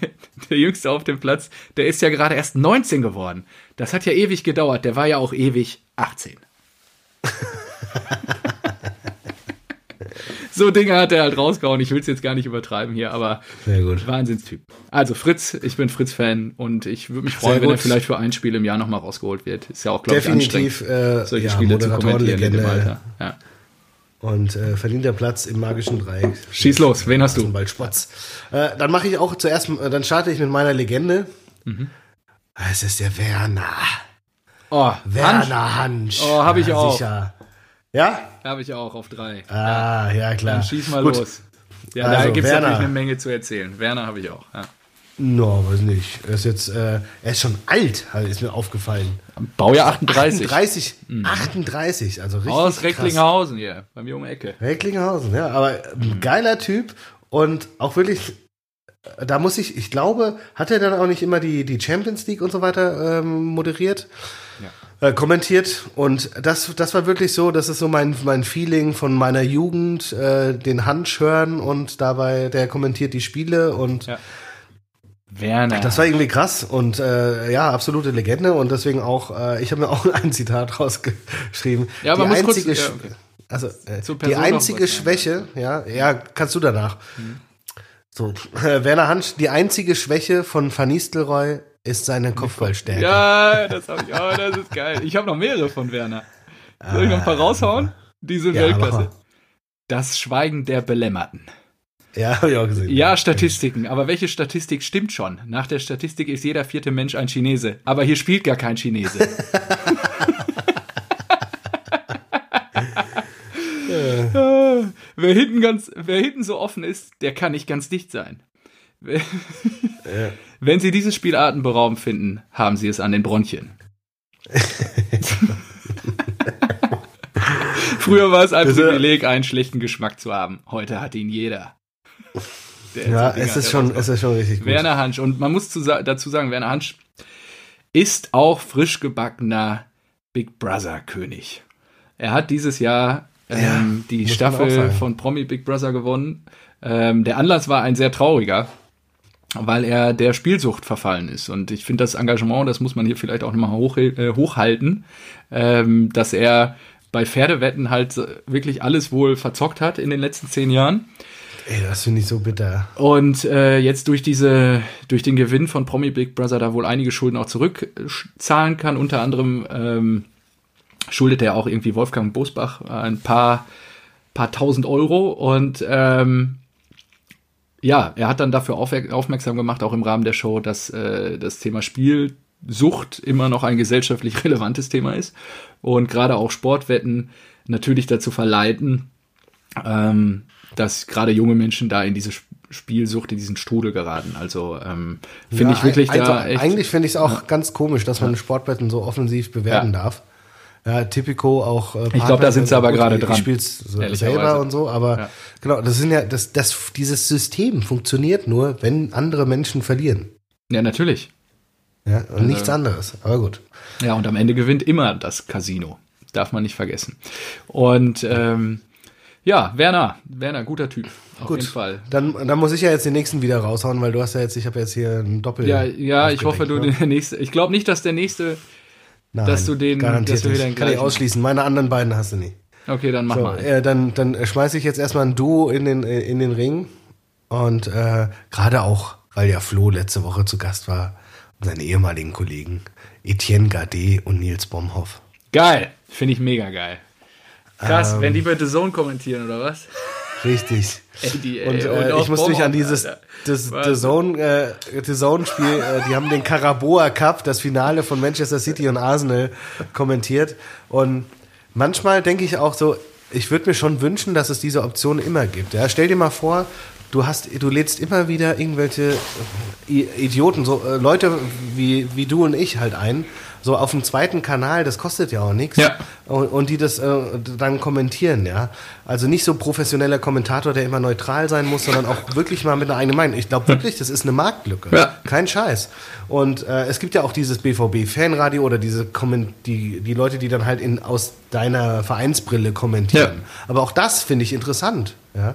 der, der Jüngste auf dem Platz, der ist ja gerade erst 19 geworden. Das hat ja ewig gedauert, der war ja auch ewig 18. so Dinge hat er halt rausgehauen. Ich will es jetzt gar nicht übertreiben hier, aber Sehr gut. Wahnsinnstyp. Also Fritz, ich bin Fritz-Fan und ich würde mich freuen, wenn er vielleicht für ein Spiel im Jahr nochmal rausgeholt wird. Ist ja auch, glaube ich, anstrengend, äh, solche ja, Spiele zu kommentieren in dem Alter. Ja. Und äh, verdienter Platz im magischen Dreieck. Schieß los, wen hast du? Bald Spotz. Äh, dann mache ich auch zuerst, äh, dann starte ich mit meiner Legende. Mhm. Es ist der Werner. Oh, Hansch Werner Hansch. Oh, hab ich ja, auch. Sicher. Ja? habe ich auch auf drei. Ah, ja, klar. Dann schieß mal Gut. los. Ja, Also, da gibt es natürlich eine Menge zu erzählen. Werner habe ich auch. Ja. No, weiß nicht. Er ist jetzt, äh, er ist schon alt, halt, ist mir aufgefallen. Baujahr 38. 38, 38, also richtig. Aus. Recklinghausen hier, bei mir um die Ecke. Recklinghausen, ja, aber ein geiler Typ und auch wirklich, da muss ich, ich glaube, hat er dann auch nicht immer die, die Champions League und so weiter ähm, moderiert? Äh, kommentiert und das, das war wirklich so, das ist so mein, mein Feeling von meiner Jugend, äh, den Hansch hören und dabei, der kommentiert die Spiele und Ja. Werner. das war irgendwie krass und äh, ja, absolute Legende und deswegen auch, äh, ich habe mir auch ein Zitat rausgeschrieben. Ja, man die muss kurz- einzige, ja, okay. also äh, die einzige. Schwäche, ja, ja, kannst du danach. So, äh, Werner Hansch, die einzige Schwäche von Van Nistelrooy ist seine Kopfballstärke. Ja, das hab ich, oh, das ist geil. Ich habe noch mehrere von Werner. Soll ich noch ein paar raushauen? Die sind Ja, Weltklasse. Das Schweigen der Belämmerten. Ja, habe ich auch gesehen. Ja, Statistiken. Aber welche Statistik stimmt schon? Nach der Statistik ist jeder vierte Mensch ein Chinese. Aber hier spielt gar kein Chinese. Äh, wer, hinten ganz, wer hinten so offen ist, der kann nicht ganz dicht sein. Wenn Sie dieses Spiel atemberaubend finden, haben Sie es an den Bronchien. Früher war es ein Privileg, einen schlechten Geschmack zu haben. Heute hat ihn jeder. Der Ja, so es ist schon, es ist schon richtig gut. Werner Hansch. Und man muss zu, dazu sagen, Werner Hansch ist auch frisch gebackener Big Brother König. Er hat dieses Jahr ähm, die man auch Staffel von Promi Big Brother gewonnen. Ähm, der Anlass war ein sehr trauriger, weil er der Spielsucht verfallen ist. Und ich finde das Engagement, das muss man hier vielleicht auch nochmal hoch, äh, hochhalten, ähm, dass er bei Pferdewetten halt wirklich alles wohl verzockt hat in den letzten zehn Jahren. Ey, das finde ich so bitter. Und äh, jetzt durch diese, durch den Gewinn von Promi Big Brother da wohl einige Schulden auch zurückzahlen kann. Unter anderem ähm, schuldet er auch irgendwie Wolfgang Bosbach ein paar, paar tausend Euro. Und ähm, ja, er hat dann dafür aufmerksam gemacht, auch im Rahmen der Show, dass äh, das Thema Spielsucht immer noch ein gesellschaftlich relevantes Thema ist. Und gerade auch Sportwetten natürlich dazu verleiten, ähm, dass gerade junge Menschen da in diese Sp- Spielsucht, in diesen Strudel geraten. Also ähm, finde Ja, ich wirklich also, da echt. Eigentlich finde ich es auch ganz komisch, dass man Sportwetten so offensiv bewerten Ja. darf. Ja, Typico auch. Äh, Ich glaub, da sind sie aber gerade dran, Ich spiel's so selber und so, aber Ja. genau, das sind ja, das, das, dieses System funktioniert nur, wenn andere Menschen verlieren. Ja, natürlich. Ja, und nichts anderes. Aber gut. Ja, und am Ende gewinnt immer das Casino. Darf man nicht vergessen. Und ähm, ja, Werner, Werner, guter Typ. Auf Gut. jeden Fall. Dann, dann muss ich ja jetzt den nächsten wieder raushauen, weil du hast ja jetzt, ich habe jetzt hier ein Doppel. Ja, ja, ich hoffe, du ne? der nächste. Ich glaube nicht, dass der nächste. Nein, dass du den- garantiert dass du wieder nicht. Kann ich ausschließen. Meine anderen beiden hast du nie. Okay, dann mach So, mal. äh, dann dann schmeiße ich jetzt erstmal ein Duo in den, in den Ring. Und äh, gerade auch, weil ja Flo letzte Woche zu Gast war, und seine ehemaligen Kollegen Etienne Gardet und Nils Bomhoff. Geil. Finde ich mega geil. Krass, Ähm. wenn die bei The Zone kommentieren, oder was? Richtig. Die, ey, Und, äh, auch ich muss mich an dieses das. The Zone, äh, The Zone Spiel, äh, die haben den Caraboa Cup, das Finale von Manchester City und Arsenal kommentiert. Und manchmal denke ich auch so, ich würde mir schon wünschen, dass es diese Option immer gibt. Ja, stell dir mal vor, du hast, du lädst immer wieder irgendwelche Idioten, so äh, Leute wie, wie du und ich halt ein, so auf dem zweiten Kanal, das kostet ja auch nichts. Ja. Und, und die das äh, dann kommentieren, ja. Also nicht so professioneller Kommentator, der immer neutral sein muss, sondern auch wirklich mal mit einer eigenen Meinung. Ich glaube wirklich, das ist eine Marktlücke. Ja. Kein Scheiß. Und äh, es gibt ja auch dieses BVB-Fanradio oder diese Komment die, die Leute, die dann halt in, aus deiner Vereinsbrille kommentieren. Ja. Aber auch das finde ich interessant, ja.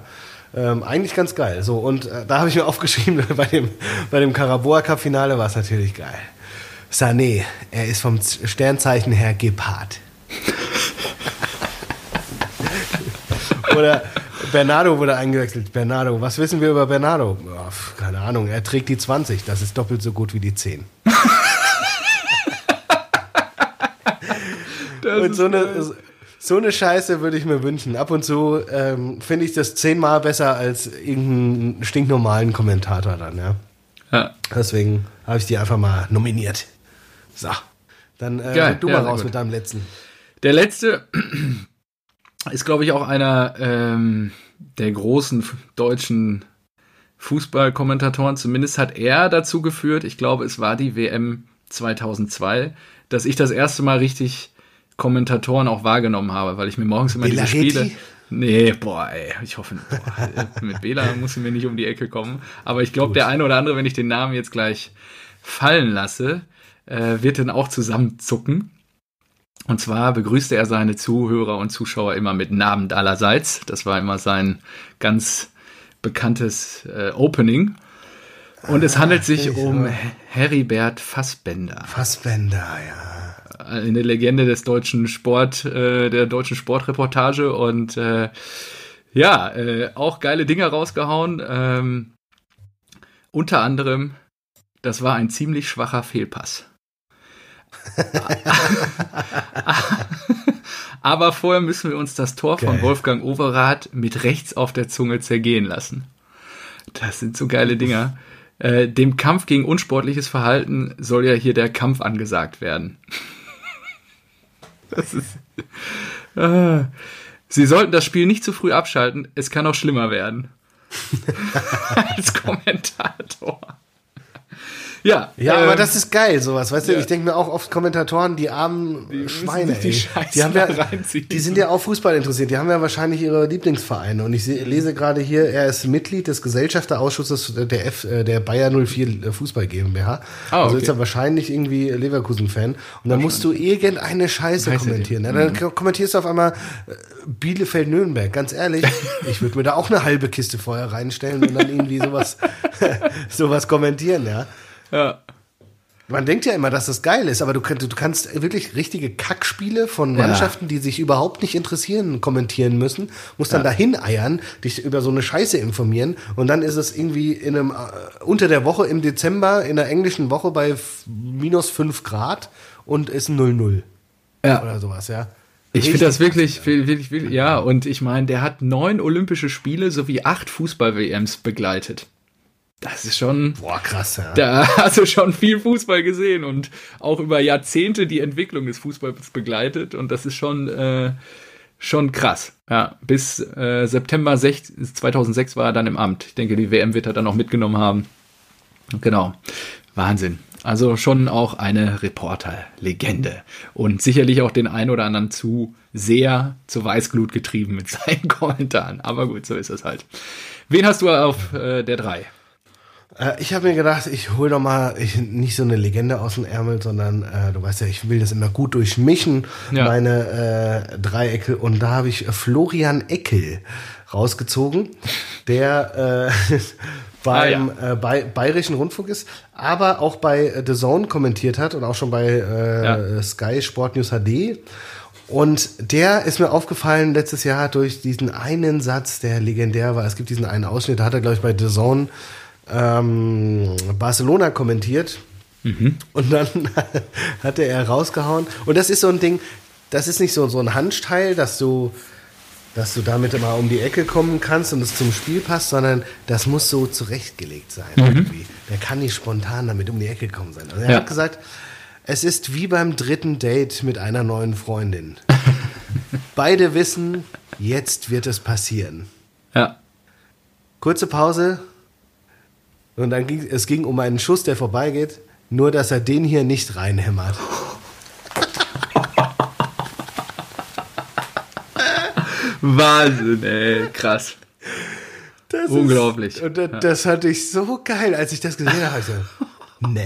Ähm, eigentlich ganz geil. So, und äh, da habe ich mir aufgeschrieben, bei dem, bei dem Caraboa Cup Finale war es natürlich geil. Sané, er ist vom Sternzeichen her Gepard. Oder Bernardo wurde eingewechselt. Bernardo, was wissen wir über Bernardo? Pf, keine Ahnung, er trägt die 20, das ist doppelt so gut wie die 10. und so eine, so eine Scheiße würde ich mir wünschen. Ab und zu ähm, finde ich das zehnmal besser als irgendeinen stinknormalen Kommentator dann, ja. Ja. Deswegen habe ich die einfach mal nominiert. So. Dann äh, Geil, du ja, mal raus gut. mit deinem letzten. Der letzte ist, glaube ich, auch einer ähm, der großen deutschen Fußballkommentatoren. Zumindest hat er dazu geführt, ich glaube, es war die WM 2002, dass ich das erste Mal richtig Kommentatoren auch wahrgenommen habe, weil ich mir morgens immer diese Spiele. Nee, boah, ey, ich hoffe, boah, mit Bela muss ich mir nicht um die Ecke kommen. Aber ich glaube, der eine oder andere, wenn ich den Namen jetzt gleich fallen lasse, äh, wird dann auch zusammenzucken. Und zwar begrüßte er seine Zuhörer und Zuschauer immer mit Namen allerseits. Das war immer sein ganz bekanntes äh, Opening. Und es handelt sich ah, um Heribert Fassbender. Fassbender, ja eine Legende des deutschen Sport, äh, der deutschen Sportreportage und äh, ja, äh, auch geile Dinge rausgehauen. Ähm, unter anderem, das war ein ziemlich schwacher Fehlpass. Aber vorher müssen wir uns das Tor von Wolfgang Overath mit rechts auf der Zunge zergehen lassen. Das sind so geile Dinger. Äh, dem Kampf gegen unsportliches Verhalten soll ja hier der Kampf angesagt werden. Das ist. Ah. Sie sollten das Spiel nicht zu früh abschalten. Es kann auch schlimmer werden. Als Kommentator. Ja, ja, ähm, aber das ist geil, sowas. Weißt ja. du, ich denke mir auch oft Kommentatoren, die armen die Schweine, die, die haben ja, die sind ja auch Fußball interessiert. Die haben ja wahrscheinlich ihre Lieblingsvereine. Und ich lese gerade hier, er ist Mitglied des Gesellschafterausschusses der F, äh, der Bayer 04 Fußball GmbH. Oh, also ist er wahrscheinlich irgendwie Leverkusen-Fan. Und dann musst du irgendeine Scheiße Heiße kommentieren. Ja, dann mhm. kommentierst du auf einmal äh, Bielefeld-Nürnberg. Ganz ehrlich, ich würde mir da auch eine halbe Kiste vorher reinstellen und dann irgendwie sowas, sowas kommentieren, ja. Ja. Man denkt ja immer, dass das geil ist, aber du, du kannst wirklich richtige Kackspiele von Mannschaften, ja. die sich überhaupt nicht interessieren, kommentieren müssen, musst dann ja. dahin eiern, dich über so eine Scheiße informieren und dann ist es irgendwie in einem, äh, unter der Woche im Dezember in der englischen Woche bei minus fünf Grad und ist 0-0. Ja. Oder sowas, ja. Ich finde das wirklich, wirklich, wirklich, ja, und ich meine, der hat neun Olympische Spiele sowie acht Fußball-WMs begleitet. Das ist schon. Boah, krass, ja. Da hast du schon viel Fußball gesehen und auch über Jahrzehnte die Entwicklung des Fußballs begleitet und das ist schon, äh, schon krass. Ja, bis äh, September 6, 2006 war er dann im Amt. Ich denke, die WM wird er dann auch mitgenommen haben. Genau. Wahnsinn. Also schon auch eine Reporter-Legende. Und sicherlich auch den einen oder anderen zu sehr zur Weißglut getrieben mit seinen Kommentaren. Aber gut, so ist es halt. Wen hast du auf äh, der 3? Äh, ich habe mir gedacht, ich hole doch mal ich, nicht so eine Legende aus dem Ärmel, sondern äh, du weißt ja, ich will das immer gut durchmischen, ja. meine äh, Dreiecke. Und da habe ich Florian Eckel rausgezogen, der äh, beim ah, ja. äh, bei, Bayerischen Rundfunk ist, aber auch bei The Zone kommentiert hat und auch schon bei äh, ja. Sky Sport News HD. Und der ist mir aufgefallen letztes Jahr durch diesen einen Satz, der legendär war. Es gibt diesen einen Ausschnitt, da hat er, glaube ich, bei The Zone ähm, Barcelona kommentiert. Mhm. Und dann hatte er rausgehauen. Und das ist so ein Ding, das ist nicht so, so ein Handteil, dass du, dass du damit immer um die Ecke kommen kannst und es zum Spiel passt, sondern das muss so zurechtgelegt sein. Mhm. Irgendwie. Der kann nicht spontan damit um die Ecke kommen sein. Also er ja. hat gesagt, es ist wie beim dritten Date mit einer neuen Freundin. Beide wissen, jetzt wird es passieren. Ja. Kurze Pause, und dann ging es ging um einen Schuss, der vorbeigeht, nur dass er den hier nicht reinhämmert. Wahnsinn, ey, krass. Das Unglaublich. Ist, und das, das hatte ich so geil, als ich das gesehen habe. Nee.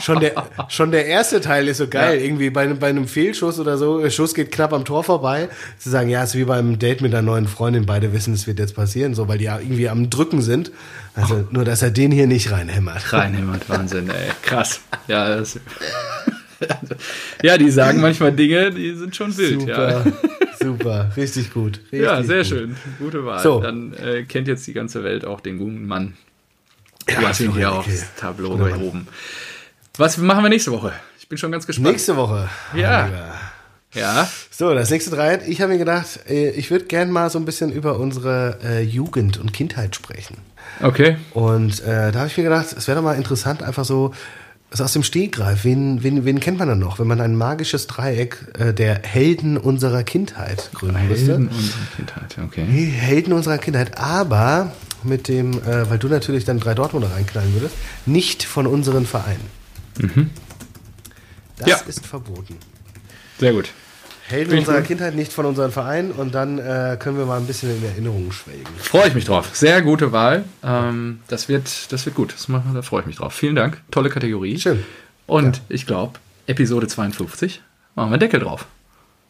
Schon der, schon der erste Teil ist so geil. Ja. Irgendwie bei, bei einem Fehlschuss oder so, Schuss geht knapp am Tor vorbei. Zu sagen, ja, es ist wie beim Date mit einer neuen Freundin. Beide wissen, es wird jetzt passieren, so, weil die ja irgendwie am Drücken sind. Also nur, dass er den hier nicht reinhämmert. Reinhämmert, Wahnsinn, ey. Krass. Ja, das, ja, die sagen manchmal Dinge, die sind schon wild. Super, ja. super, richtig gut. Richtig ja, sehr gut. schön. Gute Wahl. So. Dann äh, kennt jetzt die ganze Welt auch den guten Mann ja, du hast ihn hier aufs Tableau gehoben. Was machen wir nächste Woche? Ich bin schon ganz gespannt. Nächste Woche. Ja. Ja. So, das nächste drei. Ich habe mir gedacht, äh, ich würde gern mal so ein bisschen über unsere äh, Jugend und Kindheit sprechen. Okay. Und äh, da habe ich mir gedacht, es wäre doch mal interessant, einfach so Also aus dem Stegreif, wen, wen, wen kennt man dann noch, wenn man ein magisches Dreieck äh, der Helden unserer Kindheit gründen müsste? Helden unserer Kindheit, okay. Die Helden unserer Kindheit, aber mit dem, äh, weil du natürlich dann drei Dortmunder reinknallen würdest, nicht von unseren Vereinen. Das Ja. ist verboten. Sehr gut. Helden ich unserer. Kindheit nicht von unseren Vereinen und dann äh, können wir mal ein bisschen in Erinnerungen schwelgen. Freue ich mich drauf. Sehr gute Wahl. Ähm, das, wird, das wird gut. Das machen, da freue ich mich drauf. Vielen Dank. Tolle Kategorie. Schön. Und ich glaube, Episode 52 machen wir Deckel drauf.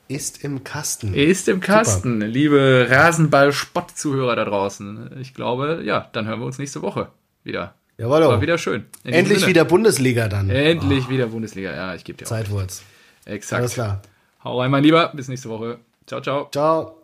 Ist im Kasten. Ist im Kasten. Liebe Rasenball-Spott-Zuhörer da draußen. Ich glaube, ja, dann hören wir uns nächste Woche wieder. Jawohl. War wieder schön. In Endlich wieder Bundesliga dann. Endlich wieder Bundesliga. Ja, ich gebe dir auch. Zeitwurz. Exakt. Alles klar. Hau rein, mein Lieber. Bis nächste Woche. Ciao, ciao. Ciao.